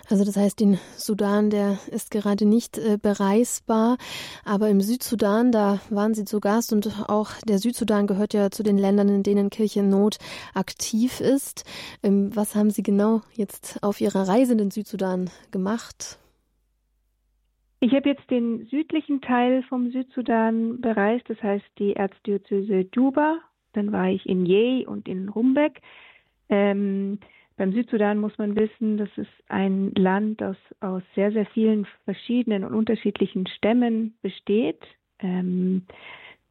S1: Also das heißt, den Sudan, der ist gerade nicht äh, bereisbar, aber im Südsudan, da waren Sie zu Gast und auch der Südsudan gehört ja zu den Ländern, in denen Kirche Not aktiv ist. Ähm, was haben Sie genau jetzt auf Ihrer Reise in den Südsudan gemacht?
S4: Ich habe jetzt den südlichen Teil vom Südsudan bereist, das heißt die Erzdiözese Juba. Dann war ich in Yei und in Rumbek. Ähm, beim Südsudan muss man wissen, das ist ein Land, das aus sehr, sehr vielen verschiedenen und unterschiedlichen Stämmen besteht. Ähm,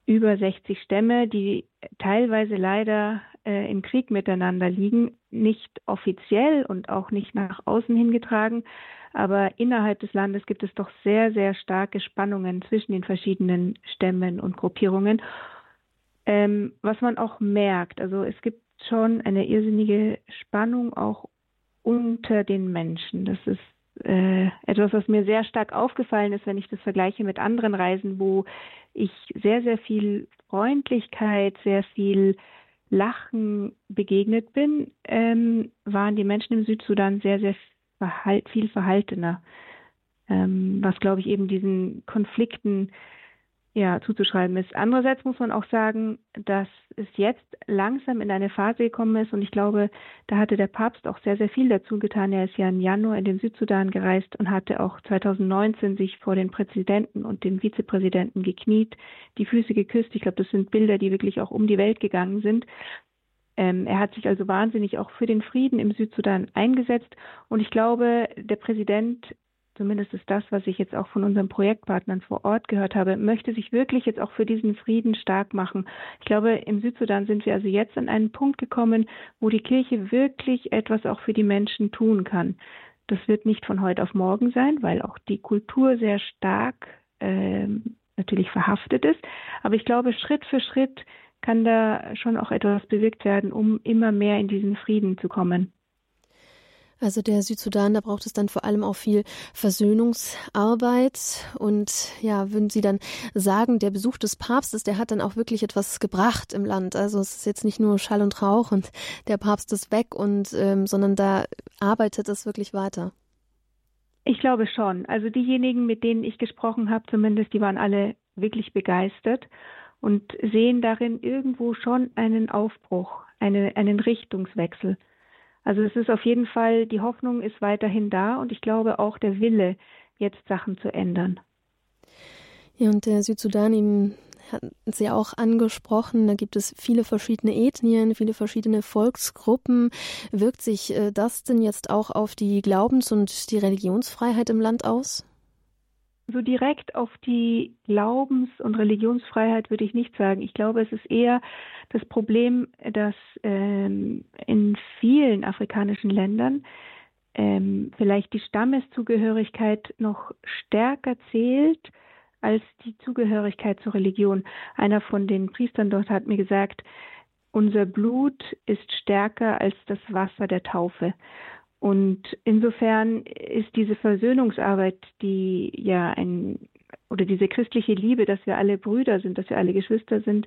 S4: über 60 Stämme, die teilweise leider äh, im Krieg miteinander liegen, nicht offiziell und auch nicht nach außen hingetragen, aber innerhalb des Landes gibt es doch sehr, sehr starke Spannungen zwischen den verschiedenen Stämmen und Gruppierungen. Ähm, was man auch merkt, also es gibt schon eine irrsinnige Spannung auch unter den Menschen. Das ist äh, etwas, was mir sehr stark aufgefallen ist, wenn ich das vergleiche mit anderen Reisen, wo ich sehr, sehr viel Freundlichkeit, sehr viel Lachen begegnet bin, ähm, waren die Menschen im Südsudan sehr, sehr verhalt, viel verhaltener, ähm, was, glaube ich, eben diesen Konflikten ja, zuzuschreiben ist. Andererseits muss man auch sagen, dass es jetzt langsam in eine Phase gekommen ist und ich glaube, da hatte der Papst auch sehr, sehr viel dazu getan. Er ist ja im Januar in den Südsudan gereist und hatte auch 2019 sich vor den Präsidenten und den Vizepräsidenten gekniet, die Füße geküsst. Ich glaube, das sind Bilder, die wirklich auch um die Welt gegangen sind. Ähm, er hat sich also wahnsinnig auch für den Frieden im Südsudan eingesetzt und ich glaube, der Präsident zumindest ist das, was ich jetzt auch von unseren Projektpartnern vor Ort gehört habe, möchte sich wirklich jetzt auch für diesen Frieden stark machen. Ich glaube, im Südsudan sind wir also jetzt an einen Punkt gekommen, wo die Kirche wirklich etwas auch für die Menschen tun kann. Das wird nicht von heute auf morgen sein, weil auch die Kultur sehr stark äh, natürlich verhaftet ist. Aber ich glaube, Schritt für Schritt kann da schon auch etwas bewirkt werden, um immer mehr in diesen Frieden zu kommen.
S1: Also der Südsudan, da braucht es dann vor allem auch viel Versöhnungsarbeit. Und ja, würden Sie dann sagen, der Besuch des Papstes, der hat dann auch wirklich etwas gebracht im Land. Also es ist jetzt nicht nur Schall und Rauch und der Papst ist weg und ähm, sondern da arbeitet es wirklich weiter.
S4: Ich glaube schon. Also diejenigen, mit denen ich gesprochen habe, zumindest, die waren alle wirklich begeistert und sehen darin irgendwo schon einen Aufbruch, eine, einen Richtungswechsel. Also es ist auf jeden Fall, die Hoffnung ist weiterhin da und ich glaube auch der Wille, jetzt Sachen zu ändern.
S1: Ja, und der Südsudan, eben hat Sie auch angesprochen, da gibt es viele verschiedene Ethnien, viele verschiedene Volksgruppen. Wirkt sich äh, das denn jetzt auch auf die Glaubens- und die Religionsfreiheit im Land aus?
S4: So direkt auf die Glaubens- und Religionsfreiheit würde ich nicht sagen. Ich glaube, es ist eher das Problem, dass ähm, in vielen afrikanischen Ländern ähm, vielleicht die Stammeszugehörigkeit noch stärker zählt als die Zugehörigkeit zur Religion. Einer von den Priestern dort hat mir gesagt, unser Blut ist stärker als das Wasser der Taufe. Und insofern ist diese Versöhnungsarbeit, die ja ein oder diese christliche Liebe, dass wir alle Brüder sind, dass wir alle Geschwister sind,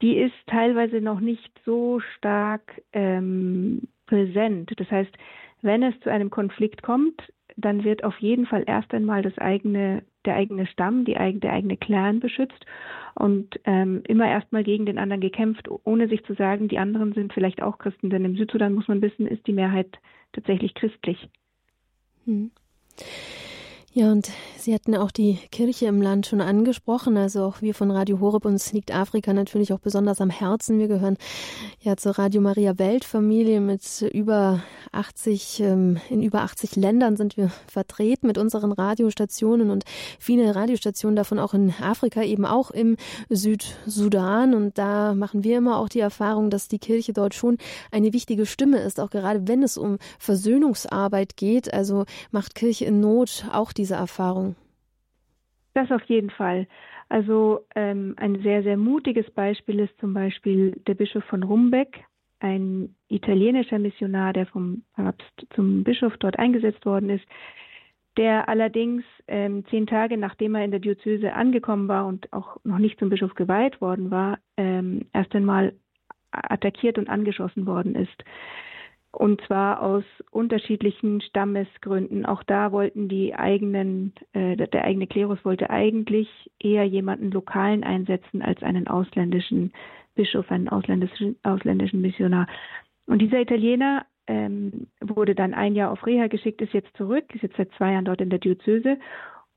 S4: die ist teilweise noch nicht so stark ähm, präsent. Das heißt, wenn es zu einem Konflikt kommt, dann wird auf jeden Fall erst einmal das eigene, der eigene Stamm, die der eigene Clan beschützt und ähm, immer erstmal gegen den anderen gekämpft, ohne sich zu sagen, die anderen sind vielleicht auch Christen. Denn im Südsudan muss man wissen, ist die Mehrheit tatsächlich christlich. Hm.
S1: Ja, und Sie hatten auch die Kirche im Land schon angesprochen. Also auch wir von Radio Horeb, uns liegt Afrika natürlich auch besonders am Herzen. Wir gehören ja zur Radio Maria Weltfamilie mit über 80, ähm, in über 80 Ländern sind wir vertreten mit unseren Radiostationen und viele Radiostationen davon auch in Afrika, eben auch im Südsudan. Und da machen wir immer auch die Erfahrung, dass die Kirche dort schon eine wichtige Stimme ist, auch gerade wenn es um Versöhnungsarbeit geht. Also macht Kirche in Not auch diese diese Erfahrung?
S4: Das auf jeden Fall. Also ähm, ein sehr, sehr mutiges Beispiel ist zum Beispiel der Bischof von Rumbeck, ein italienischer Missionar, der vom Papst zum Bischof dort eingesetzt worden ist, der allerdings ähm, zehn Tage nachdem er in der Diözese angekommen war und auch noch nicht zum Bischof geweiht worden war, ähm, erst einmal attackiert und angeschossen worden ist. Und zwar aus unterschiedlichen Stammesgründen. Auch da wollten die eigenen, äh, der eigene Klerus wollte eigentlich eher jemanden Lokalen einsetzen als einen ausländischen Bischof, einen ausländischen, ausländischen Missionar. Und dieser Italiener ähm, wurde dann ein Jahr auf Reha geschickt, ist jetzt zurück, ist jetzt seit zwei Jahren dort in der Diözese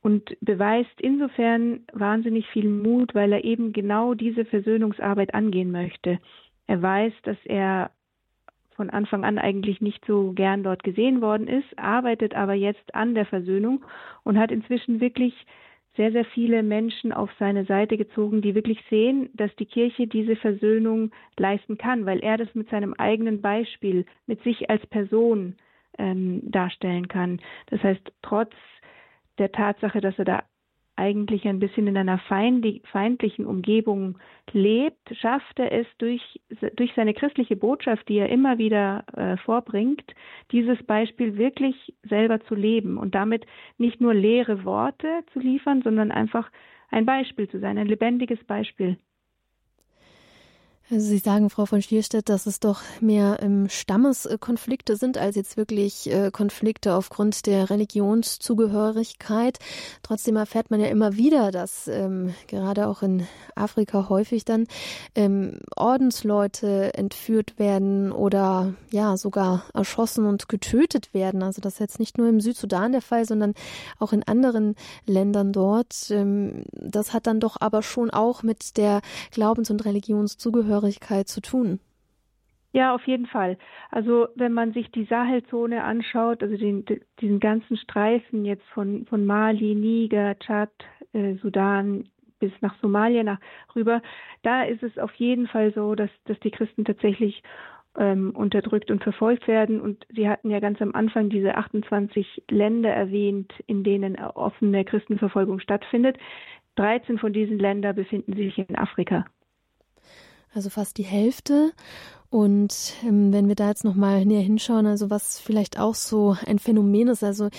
S4: und beweist insofern wahnsinnig viel Mut, weil er eben genau diese Versöhnungsarbeit angehen möchte. Er weiß, dass er von Anfang an eigentlich nicht so gern dort gesehen worden ist, arbeitet aber jetzt an der Versöhnung und hat inzwischen wirklich sehr, sehr viele Menschen auf seine Seite gezogen, die wirklich sehen, dass die Kirche diese Versöhnung leisten kann, weil er das mit seinem eigenen Beispiel, mit sich als Person ähm, darstellen kann. Das heißt, trotz der Tatsache, dass er da eigentlich ein bisschen in einer feindlichen Umgebung lebt, schafft er es durch, durch seine christliche Botschaft, die er immer wieder äh, vorbringt, dieses Beispiel wirklich selber zu leben und damit nicht nur leere Worte zu liefern, sondern einfach ein Beispiel zu sein, ein lebendiges Beispiel.
S1: Also Sie sagen, Frau von Stierstedt, dass es doch mehr ähm, Stammeskonflikte sind als jetzt wirklich äh, Konflikte aufgrund der Religionszugehörigkeit. Trotzdem erfährt man ja immer wieder, dass ähm, gerade auch in Afrika häufig dann ähm, Ordensleute entführt werden oder ja sogar erschossen und getötet werden. Also das ist jetzt nicht nur im Südsudan der Fall, sondern auch in anderen Ländern dort. Ähm, das hat dann doch aber schon auch mit der Glaubens- und Religionszugehörigkeit Zugehörigkeit zu tun.
S4: Ja, auf jeden Fall. Also wenn man sich die Sahelzone anschaut, also den, diesen ganzen Streifen jetzt von, von Mali, Niger, Tschad, äh, Sudan bis nach Somalia nach rüber, da ist es auf jeden Fall so, dass, dass die Christen tatsächlich ähm, unterdrückt und verfolgt werden. Und Sie hatten ja ganz am Anfang diese 28 Länder erwähnt, in denen offene Christenverfolgung stattfindet. 13 von diesen Ländern befinden sich in Afrika
S1: also fast die Hälfte. Und ähm, wenn wir da jetzt nochmal näher hinschauen, also was vielleicht auch so ein Phänomen ist, also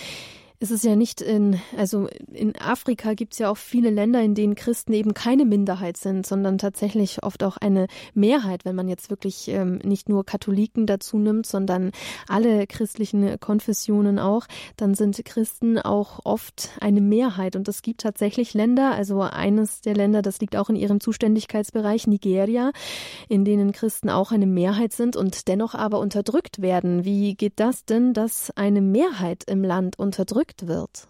S1: es ist ja nicht in, also in Afrika gibt es ja auch viele Länder, in denen Christen eben keine Minderheit sind, sondern tatsächlich oft auch eine Mehrheit, wenn man jetzt wirklich ähm, nicht nur Katholiken dazu nimmt, sondern alle christlichen Konfessionen auch, dann sind Christen auch oft eine Mehrheit. Und es gibt tatsächlich Länder, also eines der Länder, das liegt auch in ihrem Zuständigkeitsbereich, Nigeria, in denen Christen auch eine Mehrheit sind und dennoch aber unterdrückt werden. Wie geht das denn, dass eine Mehrheit im Land unterdrückt verfolgt wird?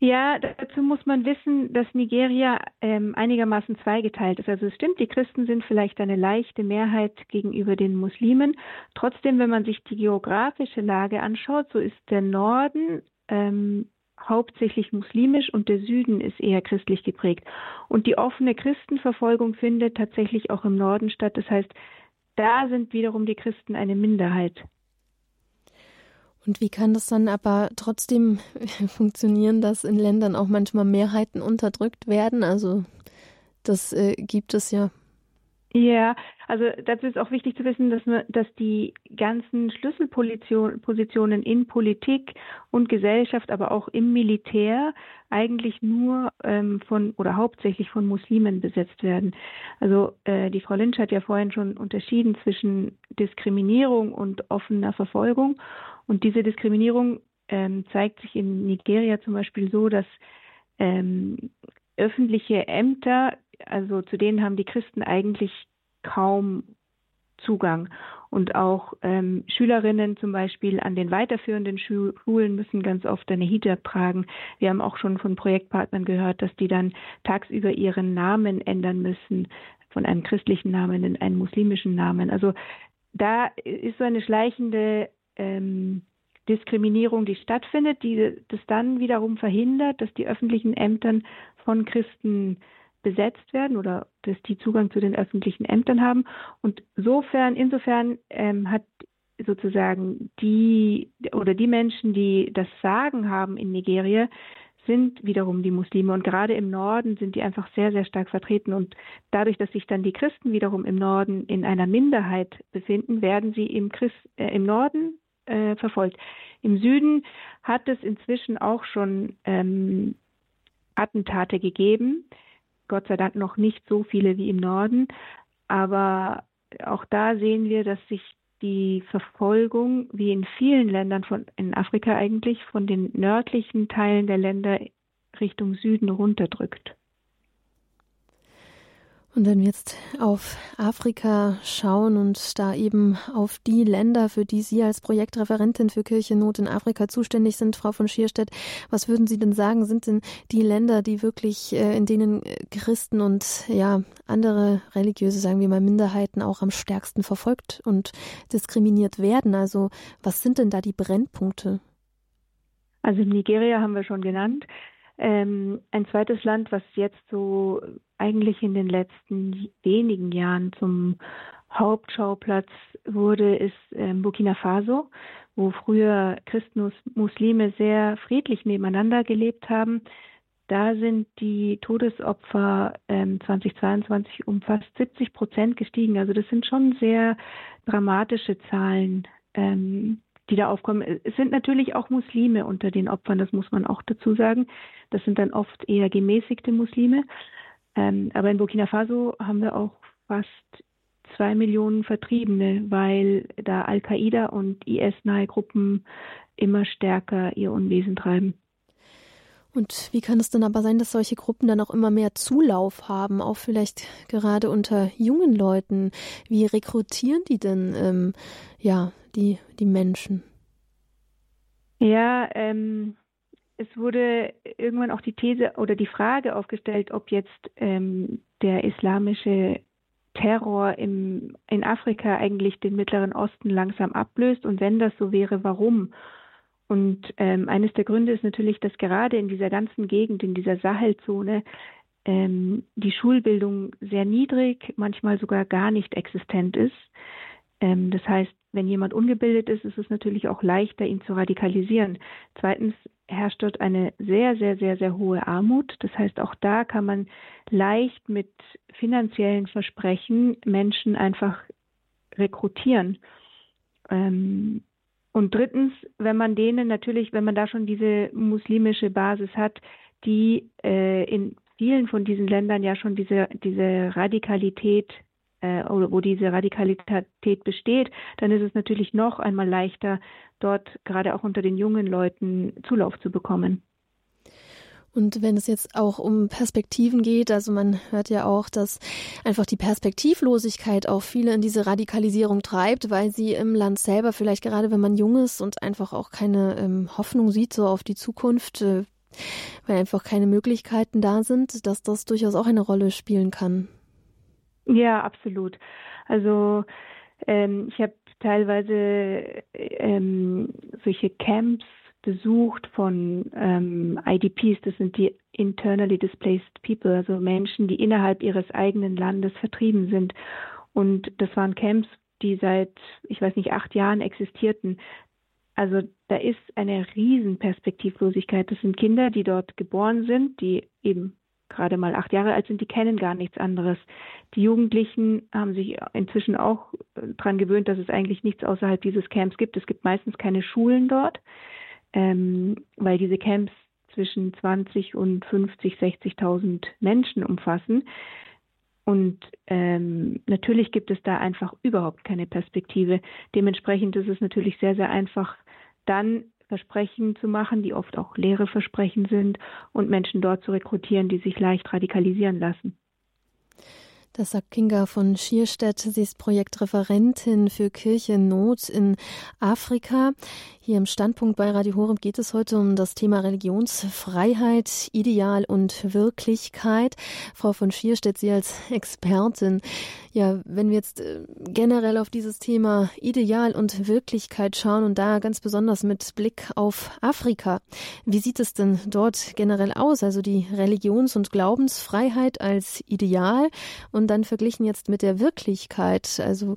S4: Ja, dazu muss man wissen, dass Nigeria ähm, einigermaßen zweigeteilt ist. Also es stimmt, die Christen sind vielleicht eine leichte Mehrheit gegenüber den Muslimen. Trotzdem, wenn man sich die geografische Lage anschaut, so ist der Norden ähm, hauptsächlich muslimisch und der Süden ist eher christlich geprägt. Und die offene Christenverfolgung findet tatsächlich auch im Norden statt. Das heißt, da sind wiederum die Christen eine Minderheit.
S1: Und wie kann das dann aber trotzdem *laughs* funktionieren, dass in Ländern auch manchmal Mehrheiten unterdrückt werden? Also das äh, gibt es ja.
S4: Ja, also dazu ist auch wichtig zu wissen, dass, man, dass die ganzen Schlüsselpositionen in Politik und Gesellschaft, aber auch im Militär eigentlich nur ähm, von oder hauptsächlich von Muslimen besetzt werden. Also äh, die Frau Lynch hat ja vorhin schon unterschieden zwischen Diskriminierung und offener Verfolgung. Und diese Diskriminierung ähm, zeigt sich in Nigeria zum Beispiel so, dass ähm, öffentliche Ämter, also zu denen haben die Christen eigentlich kaum Zugang. Und auch ähm, Schülerinnen zum Beispiel an den weiterführenden Schulen müssen ganz oft eine Hijab tragen. Wir haben auch schon von Projektpartnern gehört, dass die dann tagsüber ihren Namen ändern müssen, von einem christlichen Namen in einen muslimischen Namen. Also da ist so eine schleichende ähm, Diskriminierung, die stattfindet, die das dann wiederum verhindert, dass die öffentlichen Ämtern von Christen besetzt werden oder dass die Zugang zu den öffentlichen Ämtern haben. Und sofern, insofern ähm, hat sozusagen die oder die Menschen, die das Sagen haben in Nigeria, sind wiederum die Muslime und gerade im Norden sind die einfach sehr, sehr stark vertreten und dadurch, dass sich dann die Christen wiederum im Norden in einer Minderheit befinden, werden sie im, Christ, äh, im Norden äh, verfolgt. Im Süden hat es inzwischen auch schon ähm, Attentate gegeben. Gott sei Dank noch nicht so viele wie im Norden. Aber auch da sehen wir, dass sich die Verfolgung, wie in vielen Ländern von, in Afrika eigentlich, von den nördlichen Teilen der Länder Richtung Süden runterdrückt.
S1: Und wenn wir jetzt auf Afrika schauen und da eben auf die Länder, für die Sie als Projektreferentin für Kirchennot in Afrika zuständig sind, Frau von Schierstedt, was würden Sie denn sagen, sind denn die Länder, die wirklich, äh, in denen Christen und ja, andere religiöse, sagen wir mal, Minderheiten auch am stärksten verfolgt und diskriminiert werden? Also was sind denn da die Brennpunkte?
S4: Also Nigeria haben wir schon genannt. Ähm, ein zweites Land, was jetzt so eigentlich in den letzten wenigen Jahren zum Hauptschauplatz wurde, ist ähm, Burkina Faso, wo früher Christen und Muslime sehr friedlich nebeneinander gelebt haben. Da sind die Todesopfer ähm, 2022 um fast 70 Prozent gestiegen. Also das sind schon sehr dramatische Zahlen. Ähm, die da aufkommen. Es sind natürlich auch Muslime unter den Opfern, das muss man auch dazu sagen. Das sind dann oft eher gemäßigte Muslime. Ähm, aber in Burkina Faso haben wir auch fast zwei Millionen Vertriebene, weil da Al-Qaida und IS-nahe Gruppen immer stärker ihr Unwesen treiben.
S1: Und wie kann es denn aber sein, dass solche Gruppen dann auch immer mehr Zulauf haben, auch vielleicht gerade unter jungen Leuten? Wie rekrutieren die denn ähm, ja die, die Menschen?
S4: Ja, ähm, es wurde irgendwann auch die These oder die Frage aufgestellt, ob jetzt ähm, der islamische Terror im, in Afrika eigentlich den Mittleren Osten langsam ablöst und wenn das so wäre, warum? Und ähm, eines der Gründe ist natürlich, dass gerade in dieser ganzen Gegend, in dieser Sahelzone, ähm, die Schulbildung sehr niedrig, manchmal sogar gar nicht existent ist. Ähm, das heißt, wenn jemand ungebildet ist, ist es natürlich auch leichter, ihn zu radikalisieren. Zweitens herrscht dort eine sehr, sehr, sehr, sehr hohe Armut. Das heißt, auch da kann man leicht mit finanziellen Versprechen Menschen einfach rekrutieren. Ähm, und drittens, wenn man denen natürlich, wenn man da schon diese muslimische Basis hat, die äh, in vielen von diesen Ländern ja schon diese, diese Radikalität äh, wo diese Radikalität besteht, dann ist es natürlich noch einmal leichter, dort gerade auch unter den jungen Leuten Zulauf zu bekommen.
S1: Und wenn es jetzt auch um Perspektiven geht, also man hört ja auch, dass einfach die Perspektivlosigkeit auch viele in diese Radikalisierung treibt, weil sie im Land selber vielleicht gerade, wenn man jung ist und einfach auch keine ähm, Hoffnung sieht so auf die Zukunft, äh, weil einfach keine Möglichkeiten da sind, dass das durchaus auch eine Rolle spielen kann.
S4: Ja, absolut. Also ähm, ich habe teilweise ähm, solche Camps besucht von ähm, IDPs, das sind die Internally Displaced People, also Menschen, die innerhalb ihres eigenen Landes vertrieben sind. Und das waren Camps, die seit, ich weiß nicht, acht Jahren existierten. Also da ist eine Riesenperspektivlosigkeit. Das sind Kinder, die dort geboren sind, die eben gerade mal acht Jahre alt sind, die kennen gar nichts anderes. Die Jugendlichen haben sich inzwischen auch äh, daran gewöhnt, dass es eigentlich nichts außerhalb dieses Camps gibt. Es gibt meistens keine Schulen dort, ähm, weil diese Camps zwischen 20 und 50, 60.000 Menschen umfassen. Und ähm, natürlich gibt es da einfach überhaupt keine Perspektive. Dementsprechend ist es natürlich sehr, sehr einfach, dann Versprechen zu machen, die oft auch leere Versprechen sind und Menschen dort zu rekrutieren, die sich leicht radikalisieren lassen.
S1: Das sagt Kinga von Schierstedt. Sie ist Projektreferentin für Kirche Not in Afrika. Hier im Standpunkt bei Radio Horeb geht es heute um das Thema Religionsfreiheit, Ideal und Wirklichkeit. Frau von Schierstedt, Sie als Expertin, ja, wenn wir jetzt äh, generell auf dieses Thema Ideal und Wirklichkeit schauen und da ganz besonders mit Blick auf Afrika, wie sieht es denn dort generell aus? Also die Religions- und Glaubensfreiheit als Ideal und dann verglichen jetzt mit der Wirklichkeit. Also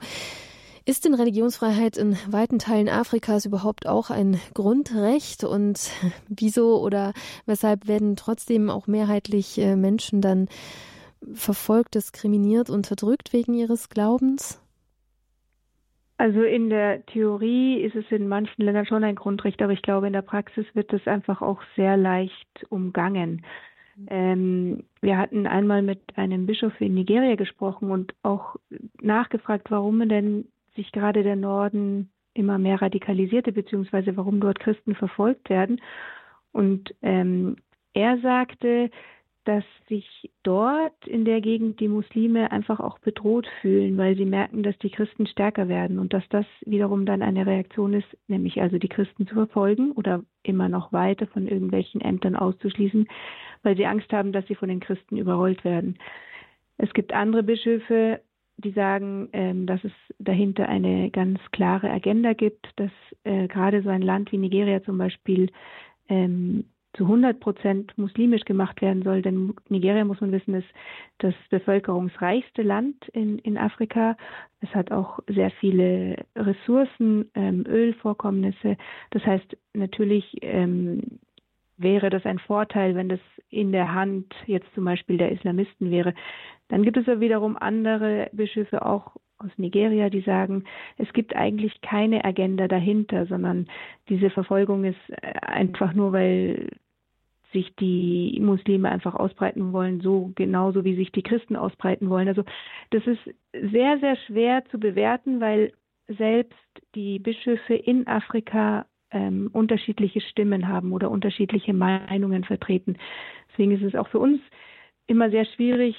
S1: ist denn Religionsfreiheit in weiten Teilen Afrikas überhaupt auch ein Grundrecht? Und wieso oder weshalb werden trotzdem auch mehrheitlich äh, Menschen dann verfolgt, diskriminiert, unterdrückt wegen ihres Glaubens?
S4: Also in der Theorie ist es in manchen Ländern schon ein Grundrecht, aber ich glaube, in der Praxis wird es einfach auch sehr leicht umgangen. Ähm, wir hatten einmal mit einem Bischof in Nigeria gesprochen und auch nachgefragt, warum denn sich gerade der Norden immer mehr radikalisierte, beziehungsweise warum dort Christen verfolgt werden. Und ähm, er sagte, dass sich dort in der Gegend die Muslime einfach auch bedroht fühlen, weil sie merken, dass die Christen stärker werden und dass das wiederum dann eine Reaktion ist, nämlich also die Christen zu verfolgen oder immer noch weiter von irgendwelchen Ämtern auszuschließen, weil sie Angst haben, dass sie von den Christen überrollt werden. Es gibt andere Bischöfe, die sagen, ähm, dass es dahinter eine ganz klare Agenda gibt, dass äh, gerade so ein Land wie Nigeria zum Beispiel ähm, zu 100 Prozent muslimisch gemacht werden soll. Denn Nigeria, muss man wissen, ist das bevölkerungsreichste Land in, in Afrika. Es hat auch sehr viele Ressourcen, ähm, Ölvorkommnisse. Das heißt, natürlich ähm, wäre das ein Vorteil, wenn das in der Hand jetzt zum Beispiel der Islamisten wäre. Dann gibt es ja wiederum andere Bischöfe auch aus Nigeria, die sagen, es gibt eigentlich keine Agenda dahinter, sondern diese Verfolgung ist äh, einfach nur, weil sich die Muslime einfach ausbreiten wollen, so genauso wie sich die Christen ausbreiten wollen. Also das ist sehr, sehr schwer zu bewerten, weil selbst die Bischöfe in Afrika ähm, unterschiedliche Stimmen haben oder unterschiedliche Meinungen vertreten. Deswegen ist es auch für uns immer sehr schwierig,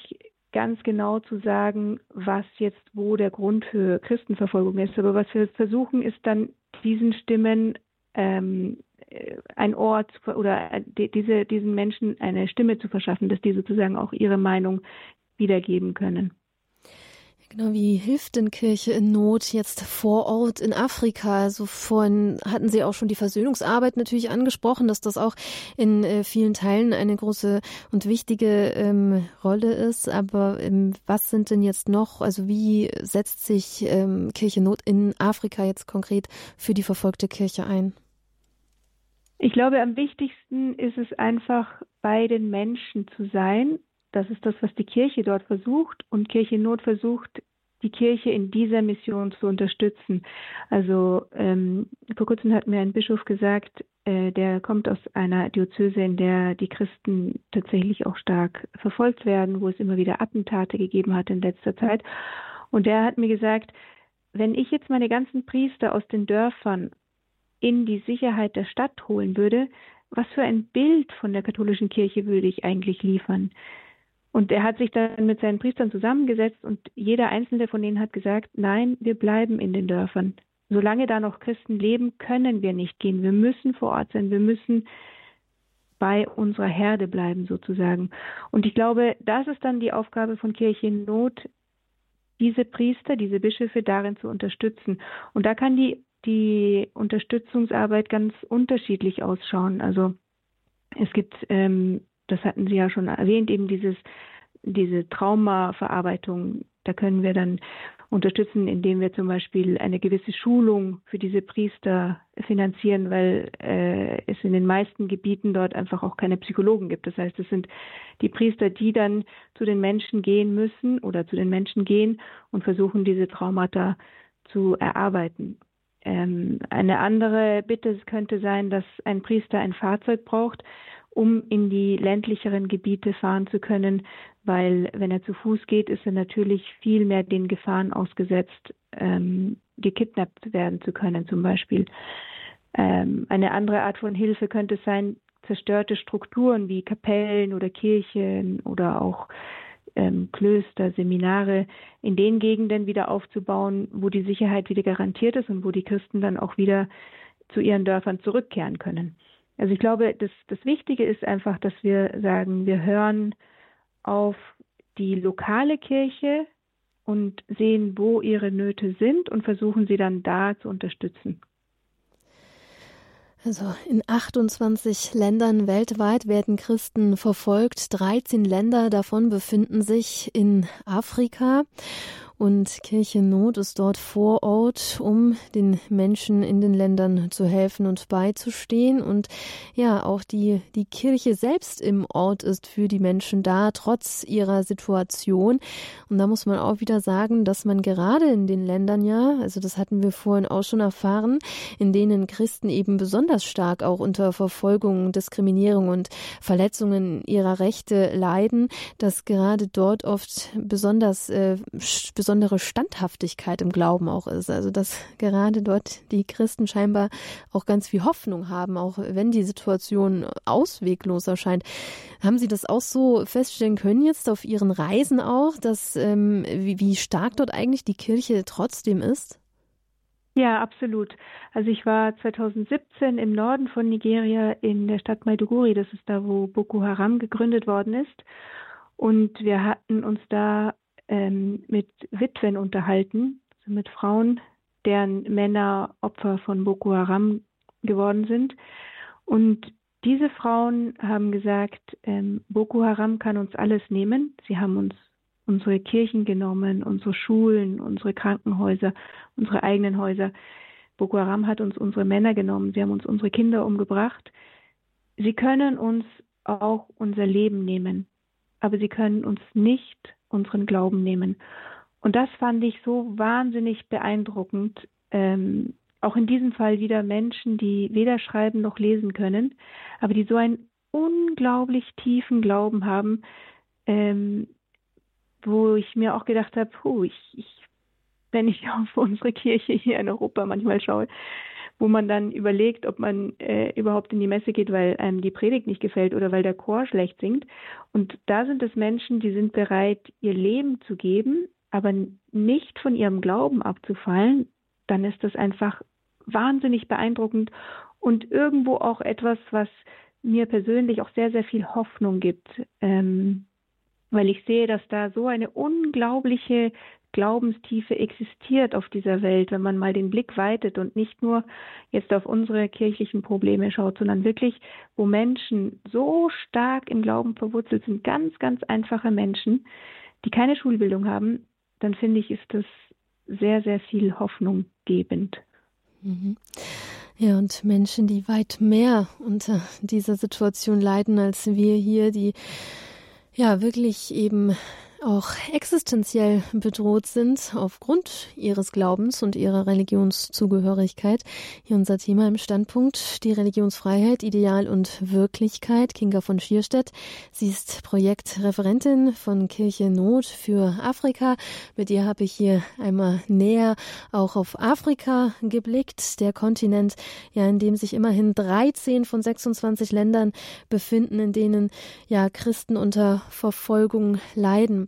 S4: ganz genau zu sagen, was jetzt wo der Grund für Christenverfolgung ist. Aber was wir versuchen, ist dann diesen Stimmen ähm, ein Ort oder diese, diesen Menschen eine Stimme zu verschaffen, dass die sozusagen auch ihre Meinung wiedergeben können.
S1: Genau, wie hilft denn Kirche in Not jetzt vor Ort in Afrika? Also vorhin hatten Sie auch schon die Versöhnungsarbeit natürlich angesprochen, dass das auch in äh, vielen Teilen eine große und wichtige ähm, Rolle ist. Aber ähm, was sind denn jetzt noch, also wie setzt sich ähm, Kirche Not in Afrika jetzt konkret für die verfolgte Kirche ein?
S4: Ich glaube, am wichtigsten ist es einfach, bei den Menschen zu sein das ist das, was die Kirche dort versucht und Kirche Not versucht, die Kirche in dieser Mission zu unterstützen. Also ähm, vor kurzem hat mir ein Bischof gesagt, äh, der kommt aus einer Diözese, in der die Christen tatsächlich auch stark verfolgt werden, wo es immer wieder Attentate gegeben hat in letzter Zeit. Und der hat mir gesagt, wenn ich jetzt meine ganzen Priester aus den Dörfern in die Sicherheit der Stadt holen würde, was für ein Bild von der katholischen Kirche würde ich eigentlich liefern? Und er hat sich dann mit seinen Priestern zusammengesetzt und jeder einzelne von ihnen hat gesagt, nein, wir bleiben in den Dörfern. Solange da noch Christen leben, können wir nicht gehen. Wir müssen vor Ort sein. Wir müssen bei unserer Herde bleiben sozusagen. Und ich glaube, das ist dann die Aufgabe von Kirche in Not, diese Priester, diese Bischöfe darin zu unterstützen. Und da kann die, die Unterstützungsarbeit ganz unterschiedlich ausschauen. Also es gibt ähm, das hatten Sie ja schon erwähnt, eben dieses, diese Traumaverarbeitung. Da können wir dann unterstützen, indem wir zum Beispiel eine gewisse Schulung für diese Priester finanzieren, weil äh, es in den meisten Gebieten dort einfach auch keine Psychologen gibt. Das heißt, es sind die Priester, die dann zu den Menschen gehen müssen oder zu den Menschen gehen und versuchen, diese Traumata zu erarbeiten. Ähm, eine andere Bitte könnte sein, dass ein Priester ein Fahrzeug braucht, um in die ländlicheren Gebiete fahren zu können, weil wenn er zu Fuß geht, ist er natürlich viel mehr den Gefahren ausgesetzt, ähm, gekidnappt werden zu können zum Beispiel. Ähm, eine andere Art von Hilfe könnte sein, zerstörte Strukturen wie Kapellen oder Kirchen oder auch ähm, Klöster, Seminare in den Gegenden wieder aufzubauen, wo die Sicherheit wieder garantiert ist und wo die Christen dann auch wieder zu ihren Dörfern zurückkehren können. Also ich glaube, das, das Wichtige ist einfach, dass wir sagen, wir hören auf die lokale Kirche und sehen, wo ihre Nöte sind und versuchen sie dann da zu unterstützen.
S1: Also in 28 Ländern weltweit werden Christen verfolgt. 13 Länder davon befinden sich in Afrika. Und Kirche Not ist dort vor Ort, um den Menschen in den Ländern zu helfen und beizustehen. Und ja, auch die, die Kirche selbst im Ort ist für die Menschen da, trotz ihrer Situation. Und da muss man auch wieder sagen, dass man gerade in den Ländern ja, also das hatten wir vorhin auch schon erfahren, in denen Christen eben besonders stark auch unter Verfolgung, Diskriminierung und Verletzungen ihrer Rechte leiden, dass gerade dort oft besonders, äh, besonders besondere Standhaftigkeit im Glauben auch ist. Also dass gerade dort die Christen scheinbar auch ganz viel Hoffnung haben, auch wenn die Situation ausweglos erscheint. Haben Sie das auch so feststellen können jetzt auf Ihren Reisen auch, dass ähm, wie, wie stark dort eigentlich die Kirche trotzdem ist?
S4: Ja, absolut. Also ich war 2017 im Norden von Nigeria in der Stadt Maiduguri, das ist da, wo Boko Haram gegründet worden ist. Und wir hatten uns da ähm, mit Witwen unterhalten, also mit Frauen, deren Männer Opfer von Boko Haram geworden sind. Und diese Frauen haben gesagt, ähm, Boko Haram kann uns alles nehmen. Sie haben uns unsere Kirchen genommen, unsere Schulen, unsere Krankenhäuser, unsere eigenen Häuser. Boko Haram hat uns unsere Männer genommen, sie haben uns unsere Kinder umgebracht. Sie können uns auch unser Leben nehmen, aber sie können uns nicht unseren Glauben nehmen. Und das fand ich so wahnsinnig beeindruckend. Ähm, auch in diesem Fall wieder Menschen, die weder schreiben noch lesen können, aber die so einen unglaublich tiefen Glauben haben, ähm, wo ich mir auch gedacht habe, puh, ich, ich, wenn ich *laughs* auf unsere Kirche hier in Europa manchmal schaue, wo man dann überlegt, ob man äh, überhaupt in die Messe geht, weil einem die Predigt nicht gefällt oder weil der Chor schlecht singt. Und da sind es Menschen, die sind bereit, ihr Leben zu geben, aber nicht von ihrem Glauben abzufallen. Dann ist das einfach wahnsinnig beeindruckend und irgendwo auch etwas, was mir persönlich auch sehr, sehr viel Hoffnung gibt. Ähm, weil ich sehe, dass da so eine unglaubliche Glaubenstiefe existiert auf dieser Welt, wenn man mal den Blick weitet und nicht nur jetzt auf unsere kirchlichen Probleme schaut, sondern wirklich, wo Menschen so stark im Glauben verwurzelt sind, ganz, ganz einfache Menschen, die keine Schulbildung haben, dann finde ich, ist das sehr, sehr viel Hoffnung gebend.
S1: Mhm. Ja, und Menschen, die weit mehr unter dieser Situation leiden als wir hier, die ja wirklich eben auch existenziell bedroht sind aufgrund ihres Glaubens und ihrer Religionszugehörigkeit. Hier unser Thema im Standpunkt, die Religionsfreiheit, Ideal und Wirklichkeit. Kinga von Schierstedt, sie ist Projektreferentin von Kirche Not für Afrika. Mit ihr habe ich hier einmal näher auch auf Afrika geblickt, der Kontinent, ja, in dem sich immerhin 13 von 26 Ländern befinden, in denen ja Christen unter Verfolgung leiden.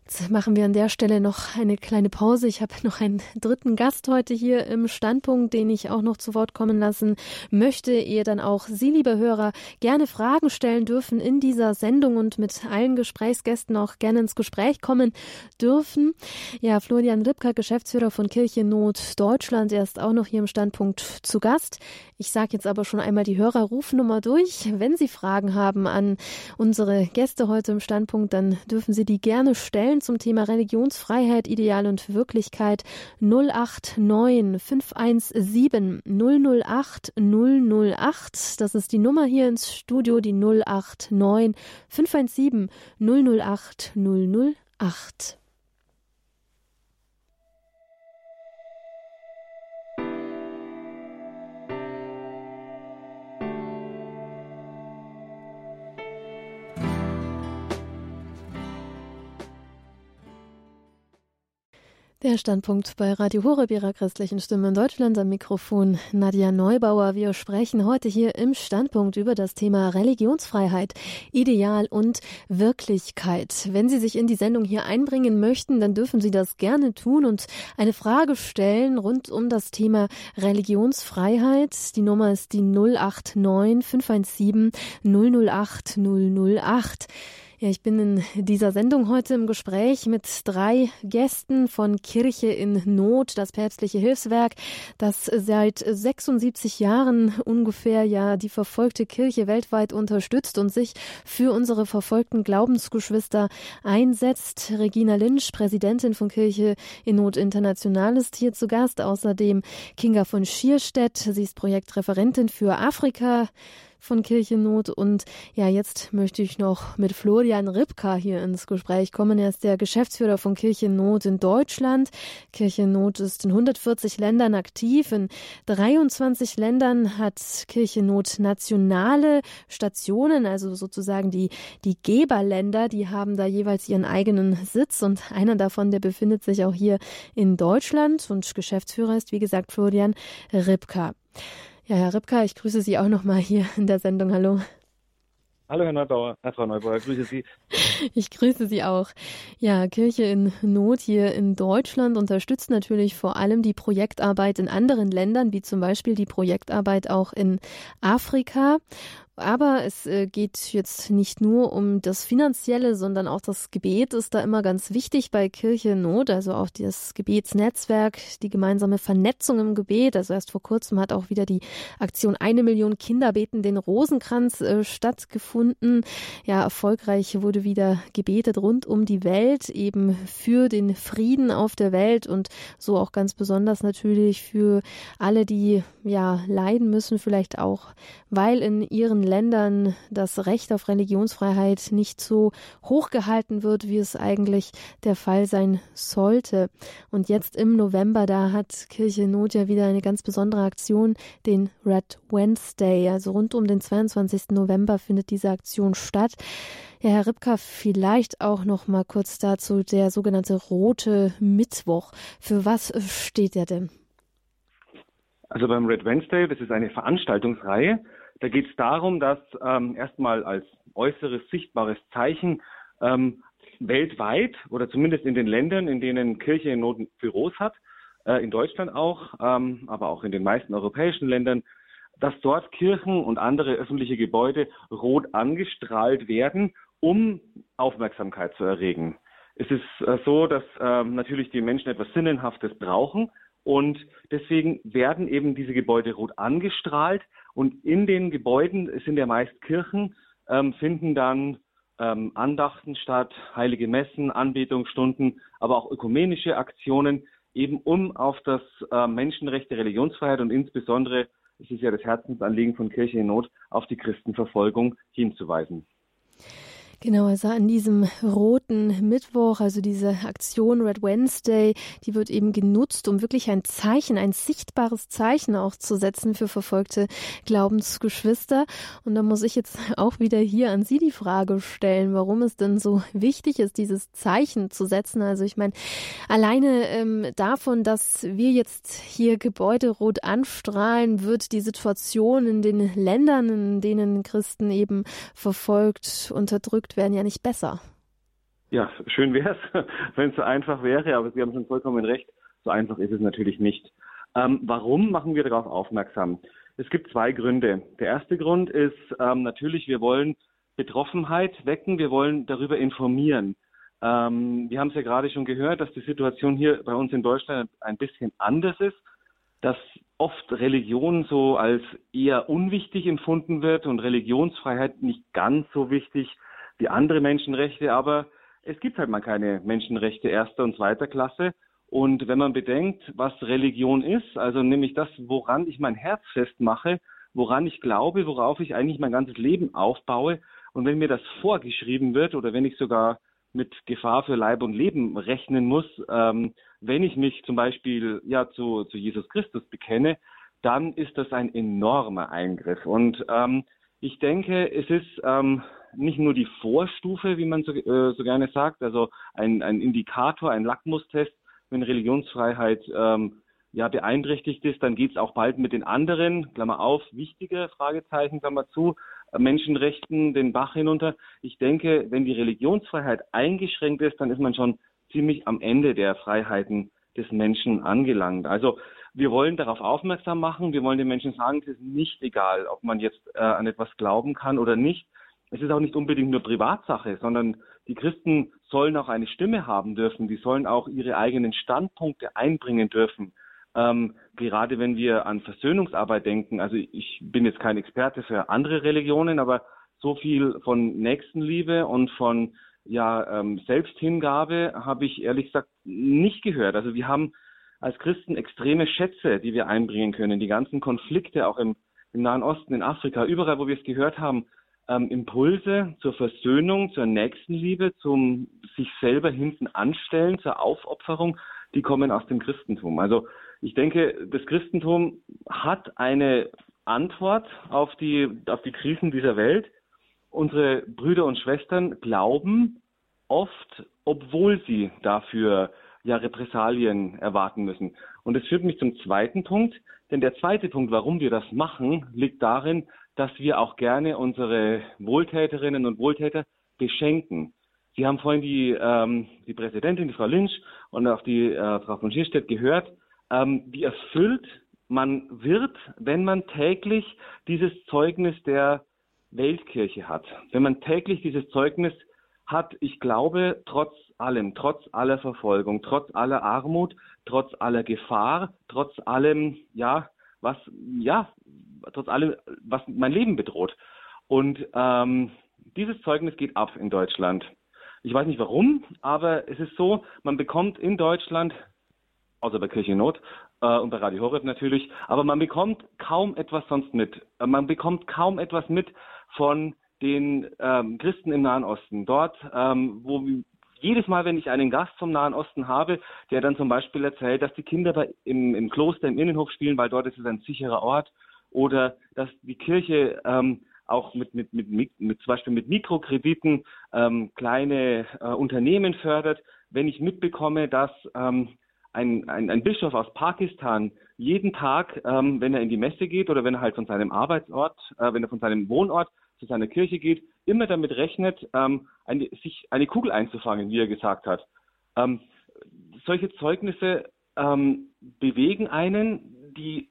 S1: Jetzt machen wir an der Stelle noch eine kleine Pause. Ich habe noch einen dritten Gast heute hier im Standpunkt, den ich auch noch zu Wort kommen lassen möchte. Ihr dann auch Sie, liebe Hörer, gerne Fragen stellen dürfen in dieser Sendung und mit allen Gesprächsgästen auch gerne ins Gespräch kommen dürfen. Ja, Florian Ripka, Geschäftsführer von Kirche Not Deutschland, er ist auch noch hier im Standpunkt zu Gast. Ich sage jetzt aber schon einmal die Hörerrufnummer durch. Wenn Sie Fragen haben an unsere Gäste heute im Standpunkt, dann dürfen Sie die gerne stellen zum Thema Religionsfreiheit, Ideal und Wirklichkeit 089 517 008 008. Das ist die Nummer hier ins Studio, die 089 517 008 008. Der Standpunkt bei Radio Horeb ihrer christlichen Stimme in Deutschland am Mikrofon Nadja Neubauer. Wir sprechen heute hier im Standpunkt über das Thema Religionsfreiheit, Ideal und Wirklichkeit. Wenn Sie sich in die Sendung hier einbringen möchten, dann dürfen Sie das gerne tun und eine Frage stellen rund um das Thema Religionsfreiheit. Die Nummer ist die 089 517 008 008. Ja, ich bin in dieser Sendung heute im Gespräch mit drei Gästen von Kirche in Not, das päpstliche Hilfswerk, das seit 76 Jahren ungefähr ja die verfolgte Kirche weltweit unterstützt und sich für unsere verfolgten Glaubensgeschwister einsetzt. Regina Lynch, Präsidentin von Kirche in Not International, ist hier zu Gast. Außerdem Kinga von Schierstedt. Sie ist Projektreferentin für Afrika von Kirchennot. Und ja, jetzt möchte ich noch mit Florian Ripka hier ins Gespräch kommen. Er ist der Geschäftsführer von Kirchennot in Deutschland. Kirchennot ist in 140 Ländern aktiv. In 23 Ländern hat Kirchennot nationale Stationen, also sozusagen die, die Geberländer, die haben da jeweils ihren eigenen Sitz und einer davon, der befindet sich auch hier in Deutschland und Geschäftsführer ist, wie gesagt, Florian Ripka. Ja, Herr Ripka, ich grüße Sie auch noch mal hier in der Sendung. Hallo.
S3: Hallo, Herr Neubauer, Herr Frau Neubauer, grüße Sie.
S1: Ich grüße Sie auch. Ja, Kirche in Not hier in Deutschland unterstützt natürlich vor allem die Projektarbeit in anderen Ländern, wie zum Beispiel die Projektarbeit auch in Afrika. Aber es äh, geht jetzt nicht nur um das Finanzielle, sondern auch das Gebet ist da immer ganz wichtig bei Kirche Not, also auch das Gebetsnetzwerk, die gemeinsame Vernetzung im Gebet. Also erst vor kurzem hat auch wieder die Aktion Eine Million Kinder beten den Rosenkranz äh, stattgefunden. Ja, erfolgreich wurde wieder gebetet rund um die Welt, eben für den Frieden auf der Welt und so auch ganz besonders natürlich für alle, die ja leiden müssen, vielleicht auch, weil in ihren Ländern das Recht auf Religionsfreiheit nicht so hochgehalten wird, wie es eigentlich der Fall sein sollte. Und jetzt im November, da hat Kirche Not ja wieder eine ganz besondere Aktion, den Red Wednesday. Also rund um den 22. November findet diese Aktion statt. Ja, Herr Ripka, vielleicht auch noch mal kurz dazu der sogenannte Rote Mittwoch. Für was steht der denn?
S3: Also beim Red Wednesday, das ist eine Veranstaltungsreihe da geht es darum, dass ähm, erstmal als äußeres sichtbares Zeichen ähm, weltweit oder zumindest in den Ländern, in denen Kirche in Not Büros hat, äh, in Deutschland auch, ähm, aber auch in den meisten europäischen Ländern, dass dort Kirchen und andere öffentliche Gebäude rot angestrahlt werden, um Aufmerksamkeit zu erregen. Es ist äh, so, dass äh, natürlich die Menschen etwas Sinnenhaftes brauchen und deswegen werden eben diese Gebäude rot angestrahlt, und in den Gebäuden, es sind ja meist Kirchen, ähm, finden dann ähm, Andachten statt, heilige Messen, Anbetungsstunden, aber auch ökumenische Aktionen, eben um auf das äh, Menschenrecht der Religionsfreiheit und insbesondere, es ist ja das Herzensanliegen von Kirche in Not, auf die Christenverfolgung hinzuweisen.
S1: Genau, also an diesem roten Mittwoch, also diese Aktion Red Wednesday, die wird eben genutzt, um wirklich ein Zeichen, ein sichtbares Zeichen auch zu setzen für verfolgte Glaubensgeschwister. Und da muss ich jetzt auch wieder hier an Sie die Frage stellen, warum es denn so wichtig ist, dieses Zeichen zu setzen. Also ich meine, alleine ähm, davon, dass wir jetzt hier Gebäude rot anstrahlen, wird die Situation in den Ländern, in denen Christen eben verfolgt, unterdrückt, gemacht werden, ja nicht besser.
S3: Ja, schön wäre es, *laughs* wenn es so einfach wäre, aber Sie haben schon vollkommen recht, so einfach ist es natürlich nicht. Ähm, warum machen wir darauf aufmerksam? Es gibt zwei Gründe. Der erste Grund ist ähm, natürlich, wir wollen Betroffenheit wecken, wir wollen darüber informieren. Ähm, wir haben es ja gerade schon gehört, dass die Situation hier bei uns in Deutschland ein bisschen anders ist, dass oft Religion so als eher unwichtig empfunden wird und Religionsfreiheit nicht ganz so wichtig wie andere Menschenrechte, aber es gibt halt mal keine Menschenrechte erster und zweiter Klasse. Und wenn man bedenkt, was Religion ist, also nämlich das, woran ich mein Herz festmache, woran ich glaube, worauf ich eigentlich mein ganzes Leben aufbaue, und wenn mir das vorgeschrieben wird oder wenn ich sogar mit Gefahr für Leib und Leben rechnen muss, ähm, wenn ich mich zum Beispiel ja zu, zu Jesus Christus bekenne, dann ist das ein enormer Eingriff. Und ähm, ich denke, es ist ähm, nicht nur die Vorstufe, wie man so, äh, so gerne sagt, also ein, ein Indikator, ein Lackmustest, wenn Religionsfreiheit ähm, ja beeinträchtigt ist, dann geht es auch bald mit den anderen, Klammer auf, wichtige Fragezeichen, Klammer zu, äh, Menschenrechten den Bach hinunter. Ich denke, wenn die Religionsfreiheit eingeschränkt ist, dann ist man schon ziemlich am Ende der Freiheiten des Menschen angelangt. Also wir wollen darauf aufmerksam machen, wir wollen den Menschen sagen, es ist nicht egal, ob man jetzt äh, an etwas glauben kann oder nicht es ist auch nicht unbedingt nur Privatsache, sondern die Christen sollen auch eine Stimme haben dürfen. Die sollen auch ihre eigenen Standpunkte einbringen dürfen. Ähm, gerade wenn wir an Versöhnungsarbeit denken, also ich bin jetzt kein Experte für andere Religionen, aber so viel von Nächstenliebe und von ja, ähm, Selbsthingabe habe ich ehrlich gesagt nicht gehört. Also wir haben als Christen extreme Schätze, die wir einbringen können. Die ganzen Konflikte auch im im Nahen Osten, in Afrika, überall, wo wir es gehört haben, ähm, Impulse zur Versöhnung, zur Nächstenliebe, zum sich selber hinten anstellen, zur Aufopferung, die kommen aus dem Christentum. Also ich denke, das Christentum hat eine Antwort auf die, auf die Krisen dieser Welt. Unsere Brüder und Schwestern glauben oft, obwohl sie dafür ja Repressalien erwarten müssen. Und das führt mich zum zweiten Punkt, denn der zweite Punkt, warum wir das machen, liegt darin, dass wir auch gerne unsere Wohltäterinnen und Wohltäter beschenken. Sie haben vorhin die, ähm, die Präsidentin, die Frau Lynch und auch die äh, Frau von Schierstedt gehört, ähm, wie erfüllt man wird, wenn man täglich dieses Zeugnis der Weltkirche hat. Wenn man täglich dieses Zeugnis hat, ich glaube, trotz allem, trotz aller Verfolgung, trotz aller Armut, trotz aller Gefahr, trotz allem, ja, was, ja, trotz allem, was mein Leben bedroht. Und ähm, dieses Zeugnis geht ab in Deutschland. Ich weiß nicht warum, aber es ist so, man bekommt in Deutschland, außer bei Kirchennot äh, und bei Radio Horeb natürlich, aber man bekommt kaum etwas sonst mit. Man bekommt kaum etwas mit von den ähm, Christen im Nahen Osten. Dort, ähm, wo jedes Mal, wenn ich einen Gast vom Nahen Osten habe, der dann zum Beispiel erzählt, dass die Kinder bei, im, im Kloster im Innenhof spielen, weil dort ist es ein sicherer Ort, oder dass die Kirche ähm, auch mit, mit, mit, mit, mit zum Beispiel mit Mikrokrediten ähm, kleine äh, Unternehmen fördert. Wenn ich mitbekomme, dass ähm, ein, ein, ein Bischof aus Pakistan jeden Tag, ähm, wenn er in die Messe geht oder wenn er halt von seinem Arbeitsort, äh, wenn er von seinem Wohnort zu seiner Kirche geht, immer damit rechnet, ähm, eine, sich eine Kugel einzufangen, wie er gesagt hat. Ähm, solche Zeugnisse ähm, bewegen einen, die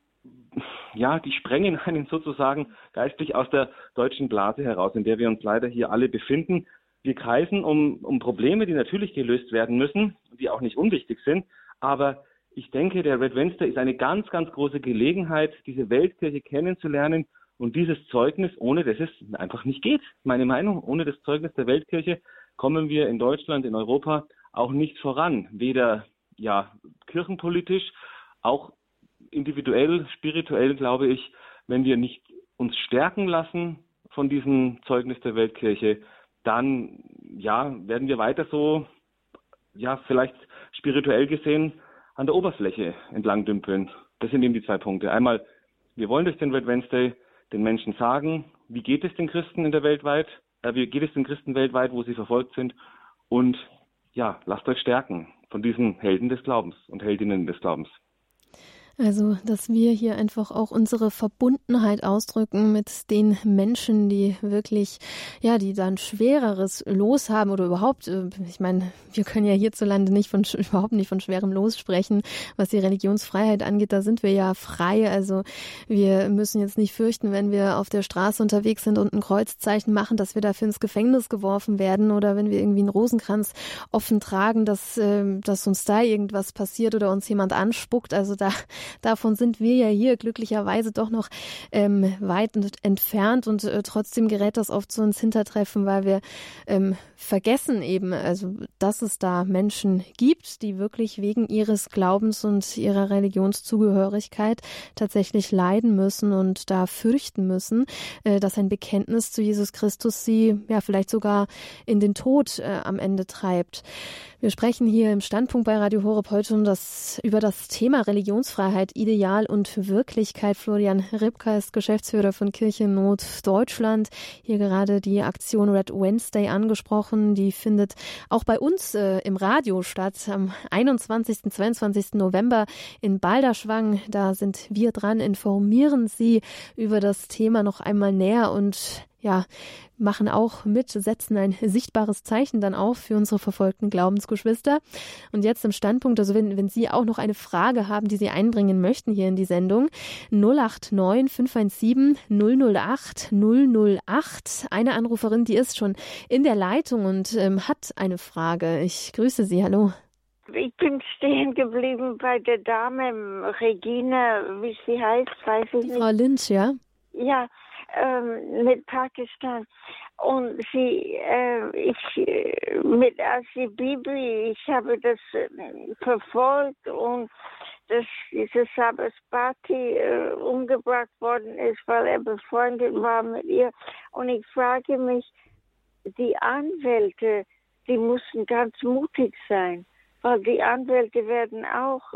S3: ja, die sprengen *laughs* einen sozusagen geistlich aus der deutschen Blase heraus, in der wir uns leider hier alle befinden. Wir kreisen um, um Probleme, die natürlich gelöst werden müssen, die auch nicht unwichtig sind. Aber ich denke, der Red Wednesday ist eine ganz, ganz große Gelegenheit, diese Weltkirche kennenzulernen und dieses Zeugnis, ohne das es einfach nicht geht. Meine Meinung, ohne das Zeugnis der Weltkirche kommen wir in Deutschland, in Europa auch nicht voran. Weder ja, kirchenpolitisch, auch individuell, spirituell, glaube ich, wenn wir nicht uns stärken lassen von diesem Zeugnis der Weltkirche, dann ja, werden wir weiter so, ja, vielleicht spirituell gesehen an der Oberfläche entlang dümpeln. Das sind eben die zwei Punkte. Einmal, wir wollen durch den Red Wednesday den Menschen sagen, wie geht es den Christen in der weltweit, äh, wie geht es den Christen weltweit, wo sie verfolgt sind und ja, lasst euch stärken von diesen Helden des Glaubens und Heldinnen des Glaubens.
S1: Also, dass wir hier einfach auch unsere Verbundenheit ausdrücken mit den Menschen, die wirklich, ja, die dann schwereres Los haben oder überhaupt, äh, ich meine, wir können ja hierzulande nicht von, *laughs* überhaupt nicht von schwerem Los sprechen, was die Religionsfreiheit angeht. Da sind wir ja frei. Also, wir müssen jetzt nicht fürchten, wenn wir auf der Straße unterwegs sind und ein Kreuzzeichen machen, dass wir dafür ins Gefängnis geworfen werden oder wenn wir irgendwie einen Rosenkranz offen tragen, dass, ähm, dass uns da irgendwas passiert oder uns jemand anspuckt. Also da, Davon sind wir ja hier glücklicherweise doch noch ähm, weit entfernt und äh, trotzdem gerät das oft zu uns Hintertreffen, weil wir ähm, vergessen eben, also dass es da Menschen gibt, die wirklich wegen ihres Glaubens und ihrer Religionszugehörigkeit tatsächlich leiden müssen und da fürchten müssen, äh, dass ein Bekenntnis zu Jesus Christus sie ja vielleicht sogar in den Tod äh, am Ende treibt. Wir sprechen hier im Standpunkt bei Radio Horeb heute um das, über das Thema Religionsfreiheit, Ideal und Wirklichkeit. Florian Ripka ist Geschäftsführer von Kirchennot Deutschland. Hier gerade die Aktion Red Wednesday angesprochen. Die findet auch bei uns äh, im Radio statt am 21. 22. November in Balderschwang. Da sind wir dran, informieren Sie über das Thema noch einmal näher und ja, machen auch mit, setzen ein sichtbares Zeichen dann auf für unsere verfolgten Glaubensgeschwister. Und jetzt im Standpunkt, also wenn, wenn Sie auch noch eine Frage haben, die Sie einbringen möchten hier in die Sendung, 089 517 008 008. Eine Anruferin, die ist schon in der Leitung und ähm, hat eine Frage. Ich grüße Sie, hallo.
S5: Ich bin stehen geblieben bei der Dame Regine, wie sie heißt, weiß ich nicht.
S1: Frau Lynch, ja?
S5: Ja, ähm, mit Pakistan. Und sie, äh, ich, äh, mit Asibibi, ich habe das äh, verfolgt und dass diese Sabasbati äh, umgebracht worden ist, weil er befreundet war mit ihr. Und ich frage mich, die Anwälte, die mussten ganz mutig sein, weil die Anwälte werden auch,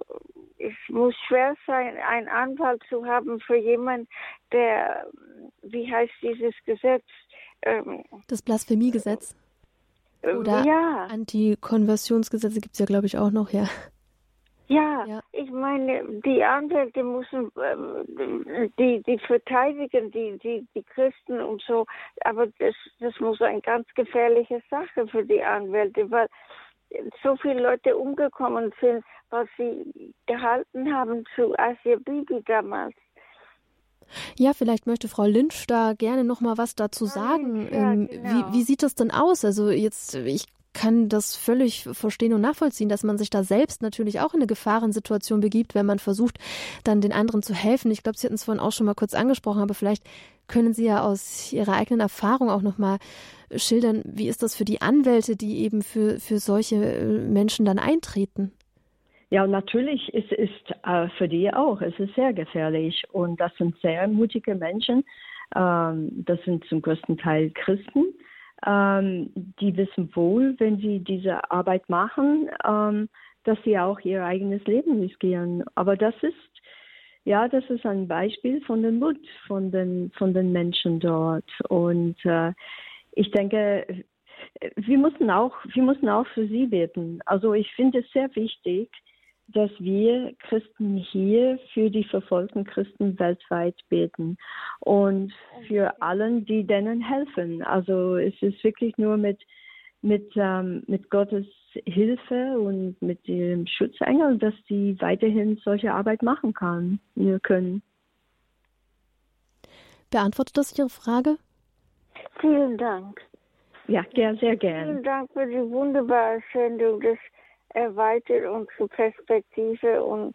S5: es muss schwer sein, einen Anwalt zu haben für jemanden, der, wie heißt dieses Gesetz?
S1: Ähm, das Blasphemiegesetz. Oder ja. Antikonversionsgesetze gibt es ja, glaube ich, auch noch, ja.
S5: Ja, ja, ich meine, die Anwälte müssen äh, die, die verteidigen, die, die, die Christen und so, aber das, das muss eine ganz gefährliche Sache für die Anwälte, weil so viele Leute umgekommen sind, was sie gehalten haben zu Asia Bibi damals.
S1: Ja, vielleicht möchte Frau Lynch da gerne noch mal was dazu sagen. Ja, ähm, genau. wie, wie sieht das denn aus? Also jetzt, ich kann das völlig verstehen und nachvollziehen, dass man sich da selbst natürlich auch in eine Gefahrensituation begibt, wenn man versucht, dann den anderen zu helfen. Ich glaube, Sie hatten es vorhin auch schon mal kurz angesprochen, aber vielleicht können Sie ja aus Ihrer eigenen Erfahrung auch noch mal schildern, wie ist das für die Anwälte, die eben für, für solche äh, Menschen dann eintreten?
S2: Ja, natürlich ist es äh, für die auch. Es ist sehr gefährlich und das sind sehr mutige Menschen. Ähm, das sind zum größten Teil Christen ähm, die wissen wohl, wenn sie diese Arbeit machen, ähm, dass sie auch ihr eigenes Leben riskieren. Aber das ist, ja, das ist ein Beispiel von dem Mut von den, von den Menschen dort. Und äh, ich denke, wir müssen auch, wir müssen auch für sie beten. Also ich finde es sehr wichtig, dass wir Christen hier für die verfolgten Christen weltweit beten und für allen, die denen helfen. Also es ist wirklich nur mit mit ähm, mit Gottes Hilfe und mit dem Schutzengel, dass sie weiterhin solche Arbeit machen kann, wir können.
S1: Beantwortet das Ihre Frage?
S5: Vielen Dank.
S2: Ja, sehr gerne.
S5: Vielen Dank für die wunderbare Sendung. Das erweitert unsere Perspektive und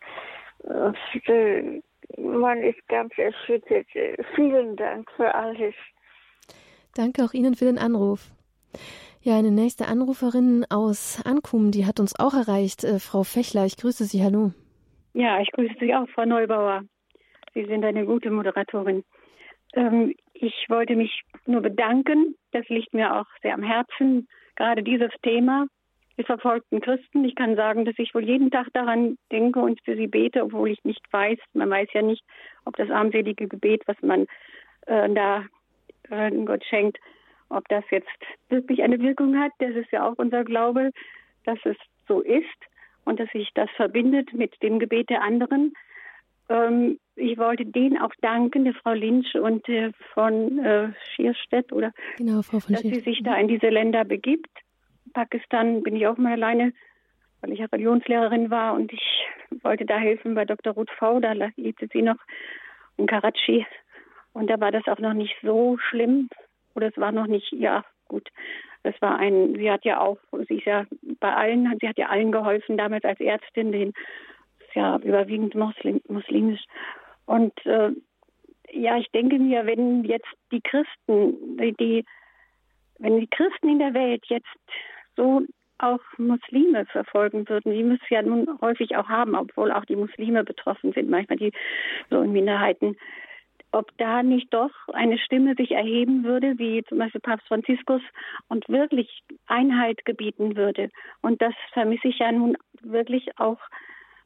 S5: äh, man ist ganz erschüttert. Vielen Dank für alles.
S1: Danke auch Ihnen für den Anruf. Ja, eine nächste Anruferin aus Ankum, die hat uns auch erreicht. Äh, Frau Fechler, ich grüße Sie. Hallo.
S6: Ja, ich grüße Sie auch, Frau Neubauer. Sie sind eine gute Moderatorin. Ähm, ich wollte mich nur bedanken. Das liegt mir auch sehr am Herzen, gerade dieses Thema die verfolgten Christen. Ich kann sagen, dass ich wohl jeden Tag daran denke und für sie bete, obwohl ich nicht weiß, man weiß ja nicht, ob das armselige Gebet, was man äh, da äh, Gott schenkt, ob das jetzt wirklich eine Wirkung hat. Das ist ja auch unser Glaube, dass es so ist und dass sich das verbindet mit dem Gebet der anderen. Ähm, ich wollte denen auch danken, der Frau Lynch und äh, von äh, Schierstedt, oder
S1: genau, Frau von
S6: dass sie sich da in diese Länder begibt. Pakistan bin ich auch mal alleine, weil ich ja Religionslehrerin war und ich wollte da helfen bei Dr. Ruth V. Da lebte sie noch in Karachi. Und da war das auch noch nicht so schlimm. Oder es war noch nicht, ja, gut. Das war ein, sie hat ja auch, sie ist ja bei allen, sie hat ja allen geholfen, damals als Ärztin, den ist ja überwiegend Muslim, muslimisch. Und äh, ja, ich denke mir, wenn jetzt die Christen, die, die, wenn die Christen in der Welt jetzt so auch Muslime verfolgen würden, wir es ja nun häufig auch haben, obwohl auch die Muslime betroffen sind, manchmal die so in Minderheiten, ob da nicht doch eine Stimme sich erheben würde, wie zum Beispiel Papst Franziskus, und wirklich Einheit gebieten würde. Und das vermisse ich ja nun wirklich auch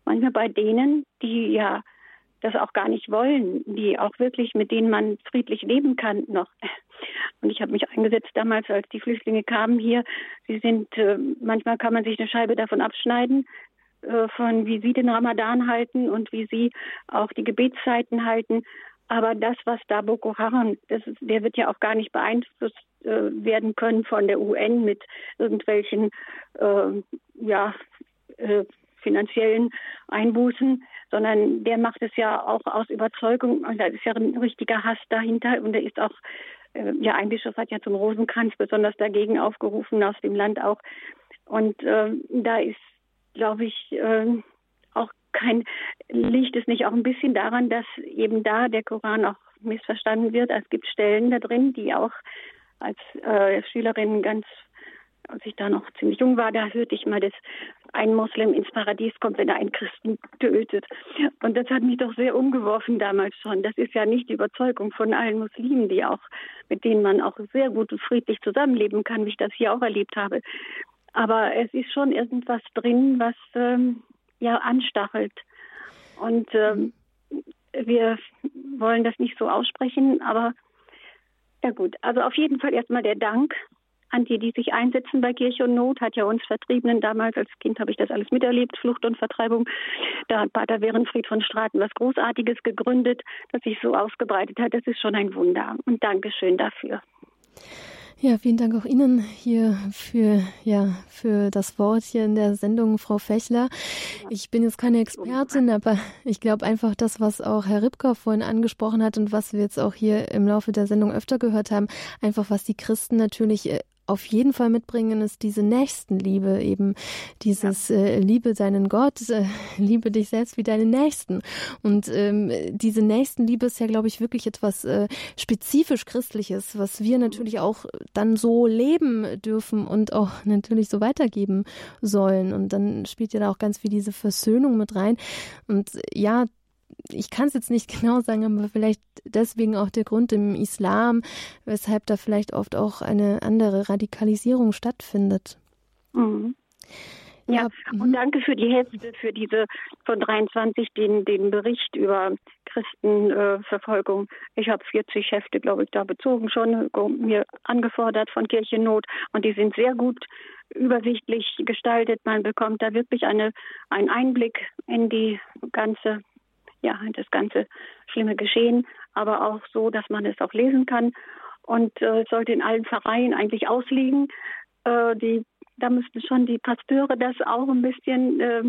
S6: manchmal bei denen, die ja das auch gar nicht wollen, die auch wirklich mit denen man friedlich leben kann noch. Und ich habe mich eingesetzt damals, als die Flüchtlinge kamen hier. Sie sind, äh, manchmal kann man sich eine Scheibe davon abschneiden, äh, von wie sie den Ramadan halten und wie sie auch die Gebetszeiten halten. Aber das, was da Boko Haram, das ist, der wird ja auch gar nicht beeinflusst äh, werden können von der UN mit irgendwelchen, äh, ja, äh, finanziellen Einbußen, sondern der macht es ja auch aus Überzeugung. Da ist ja ein richtiger Hass dahinter und er ist auch äh, ja, ein Bischof hat ja zum Rosenkranz besonders dagegen aufgerufen, aus dem Land auch. Und äh, da ist, glaube ich, äh, kein, liegt es nicht auch ein bisschen daran, dass eben da der Koran auch missverstanden wird. Es gibt Stellen da drin, die auch als äh, Schülerin ganz, als ich da noch ziemlich jung war, da hörte ich mal das ein Moslem ins Paradies kommt, wenn er einen Christen tötet. Und das hat mich doch sehr umgeworfen damals schon. Das ist ja nicht die Überzeugung von allen Muslimen, die auch, mit denen man auch sehr gut und friedlich zusammenleben kann, wie ich das hier auch erlebt habe. Aber es ist schon irgendwas drin, was ähm, ja anstachelt. Und ähm, wir wollen das nicht so aussprechen, aber ja gut. Also auf jeden Fall erstmal der Dank an die, die sich einsetzen bei Kirche und Not, hat ja uns Vertriebenen damals, als Kind habe ich das alles miterlebt, Flucht und Vertreibung. Da hat Pater Werenfried von Straten was Großartiges gegründet, das sich so ausgebreitet hat. Das ist schon ein Wunder. Und Dankeschön dafür.
S1: Ja, vielen Dank auch Ihnen hier für, ja, für das Wort hier in der Sendung, Frau Fechler. Ich bin jetzt keine Expertin, aber ich glaube einfach das, was auch Herr Ripker vorhin angesprochen hat und was wir jetzt auch hier im Laufe der Sendung öfter gehört haben, einfach was die Christen natürlich äh, auf jeden Fall mitbringen, ist diese Nächstenliebe, eben dieses ja. äh, Liebe deinen Gott, äh, *laughs* liebe dich selbst wie deinen Nächsten. Und ähm, diese Nächstenliebe ist ja, glaube ich, wirklich etwas äh, spezifisch Christliches, was wir natürlich auch dann so leben dürfen und auch *laughs* natürlich so weitergeben sollen. Und dann spielt ja da auch ganz viel diese Versöhnung mit rein. Und ja, ich kann es jetzt nicht *laughs* genau sagen, aber vielleicht deswegen auch der Grund im Islam, weshalb da vielleicht oft auch eine andere Radikalisierung stattfindet.
S6: Mhm. Ja, ja, und mhm. danke für die Hefte, für diese von 23, den, den Bericht über Christenverfolgung. Äh, ich habe 40 Hefte, glaube ich, da bezogen schon, mir angefordert von Kirchennot und die sind sehr gut übersichtlich gestaltet. Man bekommt da wirklich eine, einen Einblick in die ganze ja, das ganze schlimme Geschehen, aber auch so, dass man es auch lesen kann. Und äh, sollte in allen Vereinen eigentlich ausliegen. Äh, die, da müssten schon die Pasteure das auch ein bisschen äh,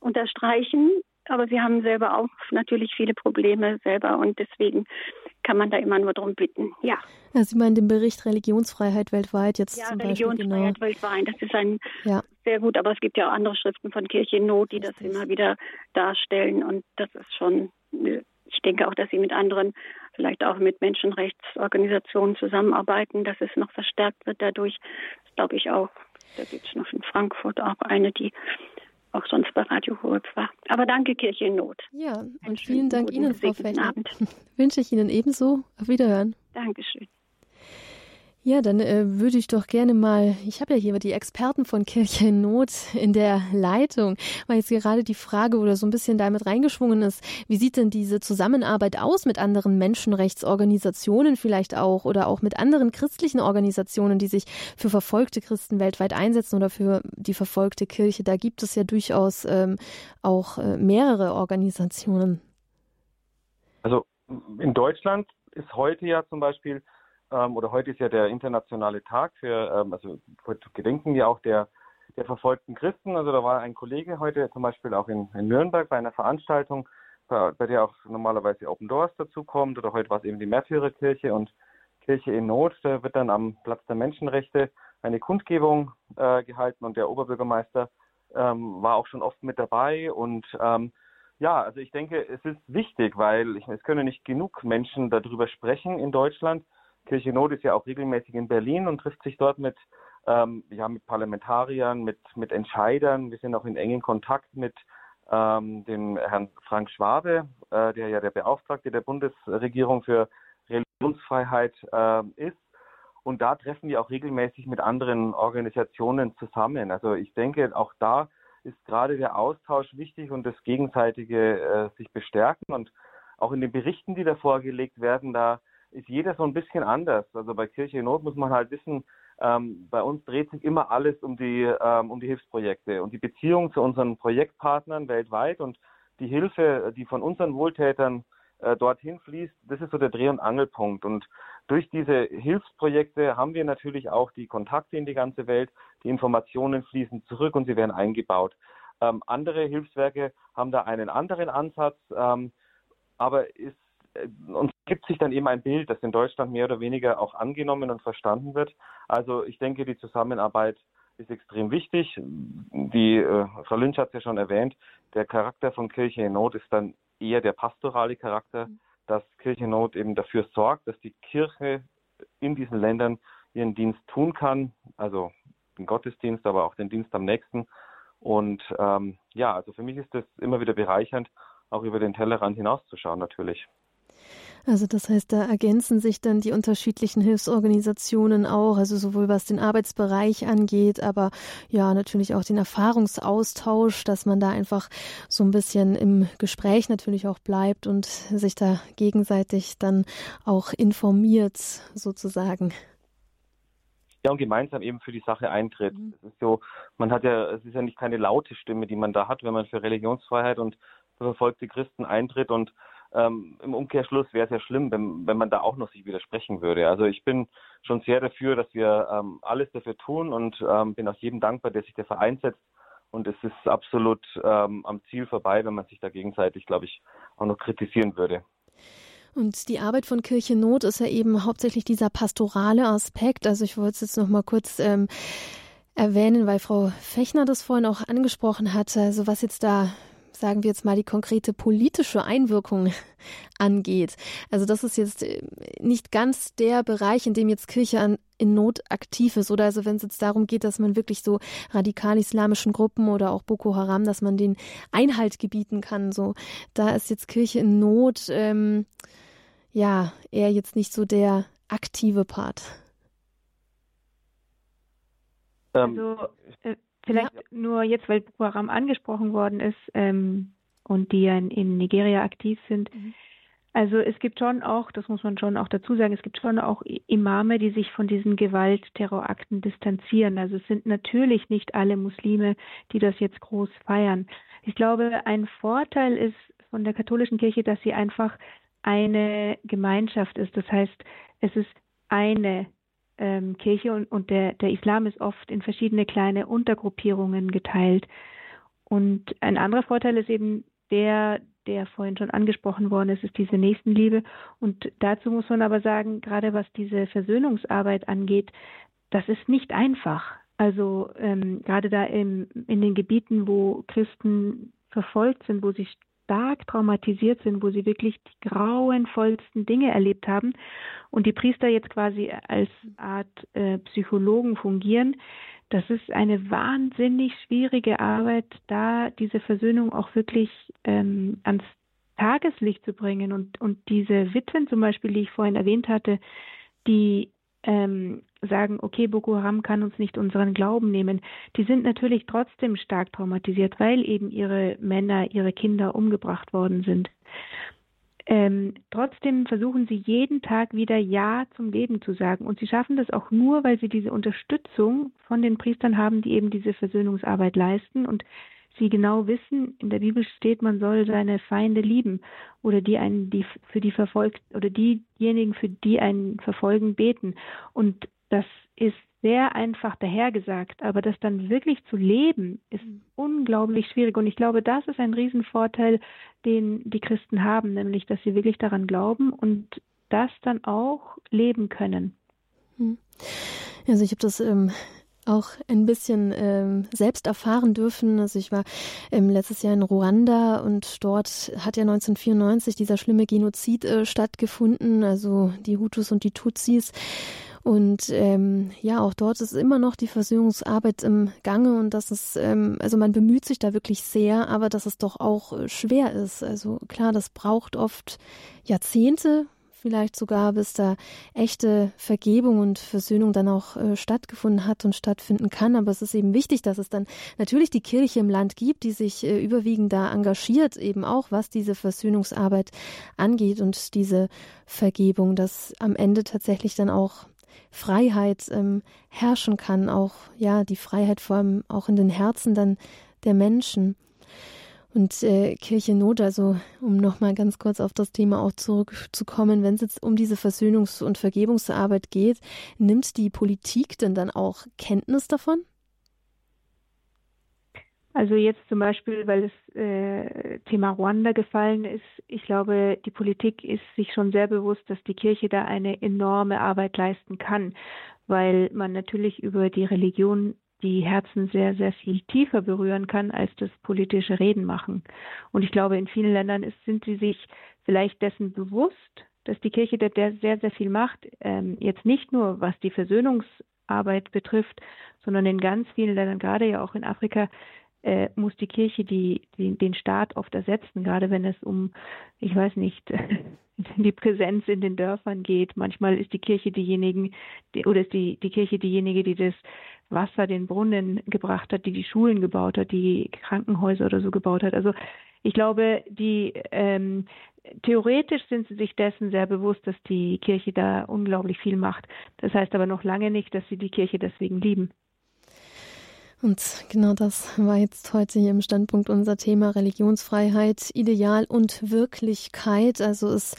S6: unterstreichen. Aber sie haben selber auch natürlich viele Probleme selber und deswegen kann man da immer nur darum bitten. Ja.
S1: ja Sie meinen den Bericht Religionsfreiheit weltweit jetzt
S6: ja,
S1: zum
S6: Religionsfreiheit
S1: Beispiel,
S6: genau. weltweit. Das ist ein ja. Sehr gut, aber es gibt ja auch andere Schriften von Kirche in Not, die das immer wieder darstellen und das ist schon. Ich denke auch, dass sie mit anderen, vielleicht auch mit Menschenrechtsorganisationen zusammenarbeiten, dass es noch verstärkt wird dadurch. Das glaube ich auch. Da gibt es noch in Frankfurt auch eine, die auch sonst bei Radio Horeb war. Aber danke, Kirche in Not.
S1: Ja, und vielen Dank Ihnen, Frau Fechner. *laughs* Wünsche ich Ihnen ebenso. Auf Wiederhören.
S6: Dankeschön.
S1: Ja, dann äh, würde ich doch gerne mal, ich habe ja hier die Experten von Kirche in Not in der Leitung, weil jetzt gerade die Frage oder so ein bisschen damit reingeschwungen ist, wie sieht denn diese Zusammenarbeit aus mit anderen Menschenrechtsorganisationen vielleicht auch oder auch mit anderen christlichen Organisationen, die sich für verfolgte Christen weltweit einsetzen oder für die verfolgte Kirche? Da gibt es ja durchaus ähm, auch äh, mehrere Organisationen.
S3: Also in Deutschland ist heute ja zum Beispiel ähm, oder heute ist ja der internationale Tag für, ähm, also gedenken ja auch der, der verfolgten Christen. Also da war ein Kollege heute zum Beispiel auch in, in Nürnberg bei einer Veranstaltung, bei, bei der auch normalerweise Open Doors dazukommt oder heute war es eben die Märtyrerkirche und Kirche in Not. Da wird dann am Platz der Menschenrechte eine Kundgebung äh, gehalten und der Oberbürgermeister ähm, war auch schon oft mit dabei und ähm, ja, also ich denke, es ist wichtig, weil ich, es können nicht genug Menschen darüber sprechen in Deutschland, Kirche Not ist ja auch regelmäßig in Berlin und trifft sich dort mit, ähm, ja, mit Parlamentariern, mit, mit Entscheidern. Wir sind auch in engen Kontakt mit ähm, dem Herrn Frank Schwabe, äh, der ja der Beauftragte der Bundesregierung für Religionsfreiheit äh, ist. Und da treffen wir auch regelmäßig mit anderen Organisationen zusammen. Also ich denke, auch da ist gerade der Austausch wichtig und das gegenseitige äh, sich bestärken. Und auch in den Berichten, die da vorgelegt werden, da ist jeder so ein bisschen anders. Also bei Kirche in Not muss man halt wissen, ähm, bei uns dreht sich immer alles um die, ähm, um die Hilfsprojekte und die Beziehung zu unseren Projektpartnern weltweit und die Hilfe, die von unseren Wohltätern äh, dorthin fließt, das ist so der Dreh- und Angelpunkt. Und durch diese Hilfsprojekte haben wir natürlich auch die Kontakte in die ganze Welt, die Informationen fließen zurück und sie werden eingebaut. Ähm, andere Hilfswerke haben da einen anderen Ansatz, ähm, aber ist und gibt sich dann eben ein Bild, das in Deutschland mehr oder weniger auch angenommen und verstanden wird. Also ich denke, die Zusammenarbeit ist extrem wichtig. Die äh, Frau Lynch hat es ja schon erwähnt, der Charakter von Kirche in Not ist dann eher der pastorale Charakter, mhm. dass Kirche in Not eben dafür sorgt, dass die Kirche in diesen Ländern ihren Dienst tun kann, also den Gottesdienst, aber auch den Dienst am nächsten Und ähm, ja, also für mich ist das immer wieder bereichernd, auch über den Tellerrand hinauszuschauen natürlich.
S1: Also das heißt, da ergänzen sich dann die unterschiedlichen Hilfsorganisationen auch, also sowohl was den Arbeitsbereich angeht, aber ja natürlich auch den Erfahrungsaustausch, dass man da einfach so ein bisschen im Gespräch natürlich auch bleibt und sich da gegenseitig dann auch informiert sozusagen.
S3: Ja, und gemeinsam eben für die Sache eintritt. Mhm. Es ist so, man hat ja, es ist ja nicht keine laute Stimme, die man da hat, wenn man für Religionsfreiheit und für verfolgte Christen eintritt und ähm, Im Umkehrschluss wäre es ja schlimm, wenn, wenn man da auch noch sich widersprechen würde. Also ich bin schon sehr dafür, dass wir ähm, alles dafür tun und ähm, bin auch jedem dankbar, der sich dafür einsetzt. Und es ist absolut ähm, am Ziel vorbei, wenn man sich da gegenseitig, glaube ich, auch noch kritisieren würde.
S1: Und die Arbeit von Kirche Not ist ja eben hauptsächlich dieser pastorale Aspekt. Also ich wollte es jetzt noch mal kurz ähm, erwähnen, weil Frau Fechner das vorhin auch angesprochen hatte. Also was jetzt da sagen wir jetzt mal, die konkrete politische Einwirkung *laughs* angeht. Also das ist jetzt äh, nicht ganz der Bereich, in dem jetzt Kirche an, in Not aktiv ist. Oder also wenn es jetzt darum geht, dass man wirklich so radikal-islamischen Gruppen oder auch Boko Haram, dass man den Einhalt gebieten kann. So, da ist jetzt Kirche in Not, ähm, ja, eher jetzt nicht so der aktive Part.
S4: Ähm, also, äh, Vielleicht ja. nur jetzt, weil Boko Haram angesprochen worden ist ähm, und die ja in, in Nigeria aktiv sind. Mhm. Also es gibt schon auch, das muss man schon auch dazu sagen, es gibt schon auch Imame, die sich von diesen Gewaltterrorakten distanzieren. Also es sind natürlich nicht alle Muslime, die das jetzt groß feiern. Ich glaube, ein Vorteil ist von der katholischen Kirche, dass sie einfach eine Gemeinschaft ist. Das heißt, es ist eine ähm, Kirche und, und der, der Islam ist oft in verschiedene kleine Untergruppierungen geteilt. Und ein anderer Vorteil ist eben der, der vorhin schon angesprochen worden ist, ist diese Nächstenliebe. Und dazu muss man aber sagen, gerade was diese Versöhnungsarbeit angeht, das ist nicht einfach. Also ähm, gerade da im, in den Gebieten, wo Christen verfolgt sind, wo sie stark traumatisiert sind, wo sie wirklich die grauenvollsten Dinge erlebt haben und die Priester jetzt quasi als Art äh, Psychologen fungieren. Das ist eine wahnsinnig schwierige Arbeit, da diese Versöhnung auch wirklich ähm, ans Tageslicht zu bringen und, und diese Witwen zum Beispiel, die ich vorhin erwähnt hatte, die ähm, sagen, okay, Boko Haram kann uns nicht unseren Glauben nehmen, die sind natürlich trotzdem stark traumatisiert, weil eben ihre Männer, ihre Kinder umgebracht worden sind. Ähm, trotzdem versuchen sie jeden Tag wieder Ja zum Leben zu sagen. Und sie schaffen das auch nur, weil sie diese Unterstützung von den Priestern haben, die eben diese Versöhnungsarbeit leisten. Und sie genau wissen, in der Bibel steht, man soll seine Feinde lieben oder die einen, die für die verfolgt oder diejenigen, für die einen verfolgen, beten. Und das ist sehr einfach dahergesagt, aber das dann wirklich zu leben, ist unglaublich schwierig. Und ich glaube, das ist ein Riesenvorteil, den die Christen haben, nämlich, dass sie wirklich daran glauben und das dann auch leben können.
S1: Hm. Also ich habe das ähm, auch ein bisschen ähm, selbst erfahren dürfen. Also ich war ähm, letztes Jahr in Ruanda und dort hat ja 1994 dieser schlimme Genozid äh, stattgefunden, also die Hutus und die Tutsis. Und ähm, ja, auch dort ist immer noch die Versöhnungsarbeit im Gange und das ist, ähm, also man bemüht sich da wirklich sehr, aber dass es doch auch äh, schwer ist. Also klar, das braucht oft Jahrzehnte, vielleicht sogar, bis da echte Vergebung und Versöhnung dann auch äh, stattgefunden hat und stattfinden kann. Aber es ist eben wichtig, dass es dann natürlich die Kirche im Land gibt, die sich äh, überwiegend da engagiert, eben auch was diese Versöhnungsarbeit angeht und diese Vergebung, dass am Ende tatsächlich dann auch Freiheit ähm, herrschen kann, auch ja die Freiheit vor allem auch in den Herzen dann der Menschen. Und äh, Kirche Not, also um nochmal ganz kurz auf das Thema auch zurückzukommen, wenn es jetzt um diese Versöhnungs- und Vergebungsarbeit geht, nimmt die Politik denn dann auch Kenntnis davon?
S4: Also jetzt zum Beispiel, weil das äh, Thema Ruanda gefallen ist, ich glaube, die Politik ist sich schon sehr bewusst, dass die Kirche da eine enorme Arbeit leisten kann, weil man natürlich über die Religion die Herzen sehr, sehr viel tiefer berühren kann, als das politische Reden machen. Und ich glaube, in vielen Ländern ist, sind sie sich vielleicht dessen bewusst, dass die Kirche da sehr, sehr viel macht, ähm, jetzt nicht nur was die Versöhnungsarbeit betrifft, sondern in ganz vielen Ländern, gerade ja auch in Afrika, äh, muss die Kirche die, die, den Staat oft ersetzen, gerade wenn es um, ich weiß nicht, *laughs* die Präsenz in den Dörfern geht. Manchmal ist die Kirche diejenigen, die, oder ist die, die Kirche diejenige, die das Wasser, den Brunnen gebracht hat, die die Schulen gebaut hat, die Krankenhäuser oder so gebaut hat. Also ich glaube, die ähm, theoretisch sind sie sich dessen sehr bewusst, dass die Kirche da unglaublich viel macht. Das heißt aber noch lange nicht, dass sie die Kirche deswegen lieben.
S1: Und genau das war jetzt heute hier im Standpunkt unser Thema Religionsfreiheit, Ideal und Wirklichkeit. Also es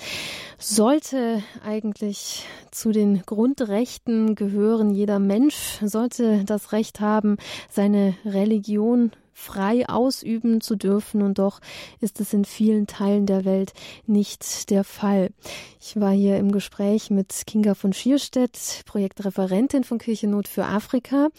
S1: sollte eigentlich zu den Grundrechten gehören. Jeder Mensch sollte das Recht haben, seine Religion frei ausüben zu dürfen. Und doch ist es in vielen Teilen der Welt nicht der Fall. Ich war hier im Gespräch mit Kinga von Schierstedt, Projektreferentin von Kirchennot für Afrika.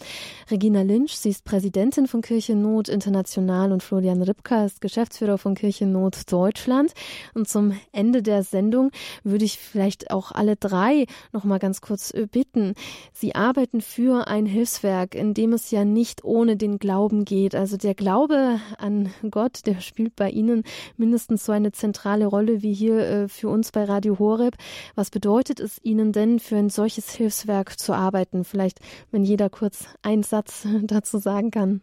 S1: Regina Lynch, sie ist Präsidentin von Kirchennot International und Florian Ripka ist Geschäftsführer von Kirchennot Deutschland. Und zum Ende der Sendung würde ich vielleicht auch alle drei noch mal ganz kurz äh, bitten. Sie arbeiten für ein Hilfswerk, in dem es ja nicht ohne den Glauben geht. Also der Glaube an Gott, der spielt bei Ihnen mindestens so eine zentrale Rolle wie hier äh, für uns bei Radio Horeb. Was bedeutet es Ihnen denn, für ein solches Hilfswerk zu arbeiten? Vielleicht, wenn jeder kurz einen Satz *laughs* dazu sagen kann.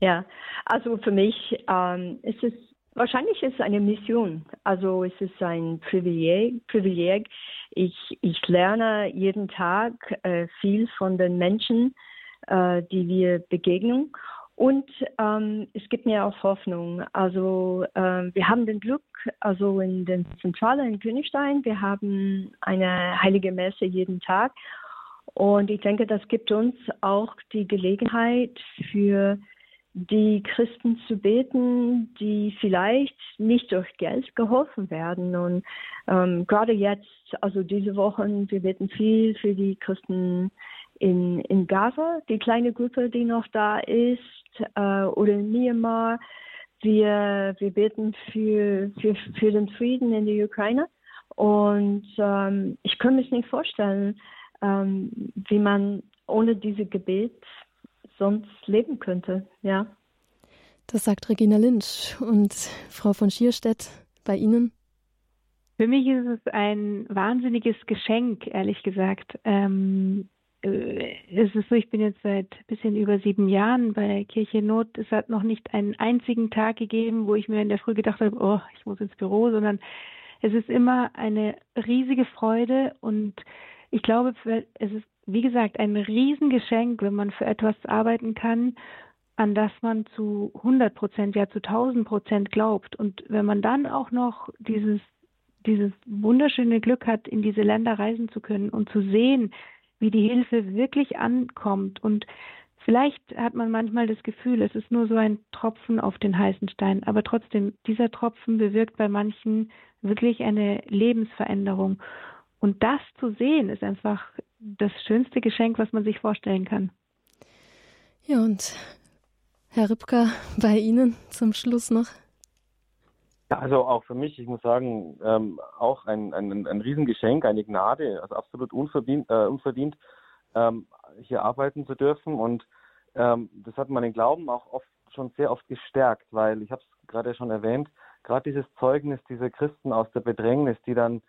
S2: Ja, also für mich ähm, ist es wahrscheinlich ist es eine Mission. Also es ist ein Privileg. Privileg. Ich, ich lerne jeden Tag äh, viel von den Menschen, äh, die wir begegnen. Und ähm, es gibt mir auch Hoffnung. Also ähm, wir haben den Glück, also in den Zentrale in Königstein, wir haben eine heilige Messe jeden Tag. Und ich denke, das gibt uns auch die Gelegenheit für die Christen zu beten, die vielleicht nicht durch Geld geholfen werden. Und ähm, gerade jetzt, also diese Wochen, wir beten viel für die Christen in, in Gaza, die kleine Gruppe, die noch da ist, äh, oder in Myanmar. Wir, wir beten für, für, für den Frieden in der Ukraine. Und ähm, ich kann mir nicht vorstellen, ähm, wie man ohne diese Gebet sonst leben könnte. Ja.
S1: Das sagt Regina Lynch. Und Frau von Schierstedt, bei Ihnen?
S4: Für mich ist es ein wahnsinniges Geschenk, ehrlich gesagt, ähm, äh, es ist so, ich bin jetzt seit bisschen über sieben Jahren bei Kirche Not. Es hat noch nicht einen einzigen Tag gegeben, wo ich mir in der Früh gedacht habe, oh, ich muss ins Büro, sondern es ist immer eine riesige Freude und ich glaube, es ist, wie gesagt, ein Riesengeschenk, wenn man für etwas arbeiten kann, an das man zu 100 Prozent, ja zu 1000 Prozent glaubt. Und wenn man dann auch noch dieses, dieses wunderschöne Glück hat, in diese Länder reisen zu können und zu sehen, wie die Hilfe wirklich ankommt. Und vielleicht hat man manchmal das Gefühl, es ist nur so ein Tropfen auf den heißen Stein. Aber trotzdem, dieser Tropfen bewirkt bei manchen wirklich eine Lebensveränderung. Und das zu sehen, ist einfach das schönste Geschenk, was man sich vorstellen kann.
S1: Ja, und Herr Ripka, bei Ihnen zum Schluss noch.
S3: Ja, also auch für mich, ich muss sagen, ähm, auch ein, ein, ein Riesengeschenk, eine Gnade, also absolut unverdient, äh, unverdient ähm, hier arbeiten zu dürfen. Und ähm, das hat meinen Glauben auch oft schon sehr oft gestärkt, weil ich habe es gerade schon erwähnt, gerade dieses Zeugnis dieser Christen aus der Bedrängnis, die dann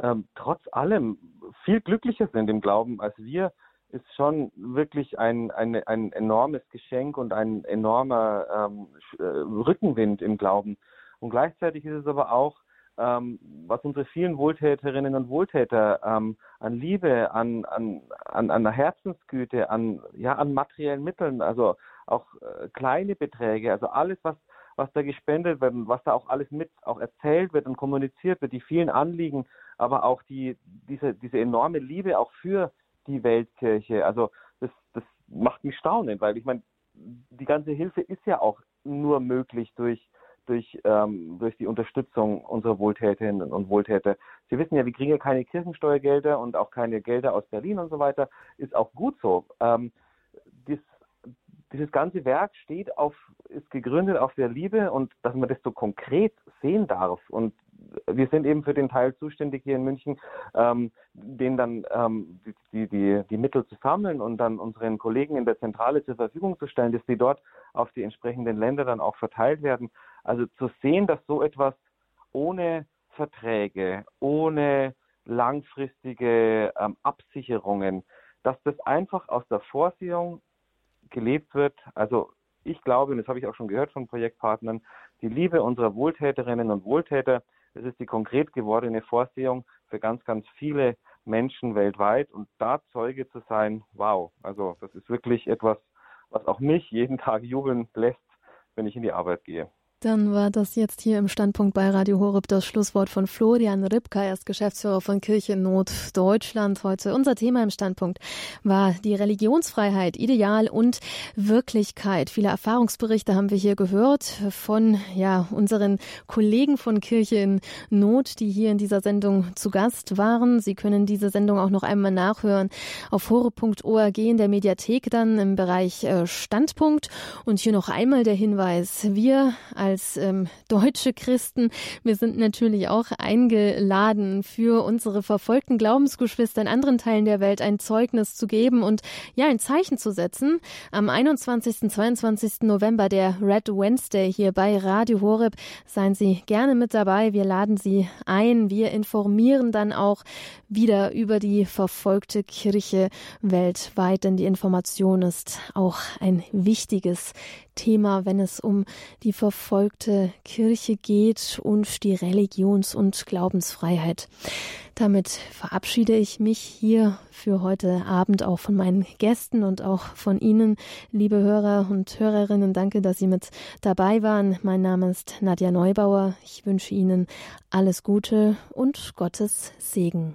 S3: ähm, trotz allem viel glücklicher sind im Glauben als wir, ist schon wirklich ein, ein, ein enormes Geschenk und ein enormer ähm, äh, Rückenwind im Glauben. Und gleichzeitig ist es aber auch, ähm, was unsere vielen Wohltäterinnen und Wohltäter ähm, an Liebe, an, an, an, an Herzensgüte, an, ja, an materiellen Mitteln, also auch äh, kleine Beträge, also alles, was, was da gespendet wird und was da auch alles mit auch erzählt wird und kommuniziert wird, die vielen Anliegen, aber auch die, diese, diese enorme Liebe auch für die Weltkirche. Also das, das macht mich staunen, weil ich meine, die ganze Hilfe ist ja auch nur möglich durch durch, ähm, durch die Unterstützung unserer Wohltäterinnen und Wohltäter. Sie wissen ja, wir kriegen ja keine Kirchensteuergelder und auch keine Gelder aus Berlin und so weiter. Ist auch gut so. Ähm, dies, dieses ganze Werk steht auf, ist gegründet auf der Liebe und dass man das so konkret sehen darf und wir sind eben für den Teil zuständig hier in München, ähm, den dann ähm, die, die, die Mittel zu sammeln und dann unseren Kollegen in der Zentrale zur Verfügung zu stellen, dass die dort auf die entsprechenden Länder dann auch verteilt werden. Also zu sehen, dass so etwas ohne Verträge, ohne langfristige ähm, Absicherungen, dass das einfach aus der Vorsehung gelebt wird. Also ich glaube, und das habe ich auch schon gehört von Projektpartnern, die Liebe unserer Wohltäterinnen und Wohltäter, das ist die konkret gewordene Vorsehung für ganz, ganz viele Menschen weltweit. Und da Zeuge zu sein, wow, also das ist wirklich etwas, was auch mich jeden Tag jubeln lässt, wenn ich in die Arbeit gehe.
S1: Dann war das jetzt hier im Standpunkt bei Radio Horeb das Schlusswort von Florian Ripka, er ist Geschäftsführer von Kirche Not Deutschland heute. Unser Thema im Standpunkt war die Religionsfreiheit, Ideal und Wirklichkeit. Viele Erfahrungsberichte haben wir hier gehört von ja, unseren Kollegen von Kirche in Not, die hier in dieser Sendung zu Gast waren. Sie können diese Sendung auch noch einmal nachhören auf horeb.org in der Mediathek dann im Bereich äh, Standpunkt. Und hier noch einmal der Hinweis, wir als ähm, deutsche Christen. Wir sind natürlich auch eingeladen, für unsere verfolgten Glaubensgeschwister in anderen Teilen der Welt ein Zeugnis zu geben und ja, ein Zeichen zu setzen. Am 21. 22. November der Red Wednesday hier bei Radio Horeb. Seien Sie gerne mit dabei. Wir laden Sie ein. Wir informieren dann auch wieder über die verfolgte Kirche weltweit, denn die Information ist auch ein wichtiges Thema, wenn es um die verfolgte Kirche geht und die Religions- und Glaubensfreiheit. Damit verabschiede ich mich hier für heute Abend auch von meinen Gästen und auch von Ihnen, liebe Hörer und Hörerinnen. Danke, dass Sie mit dabei waren. Mein Name ist Nadja Neubauer. Ich wünsche Ihnen alles Gute und Gottes Segen.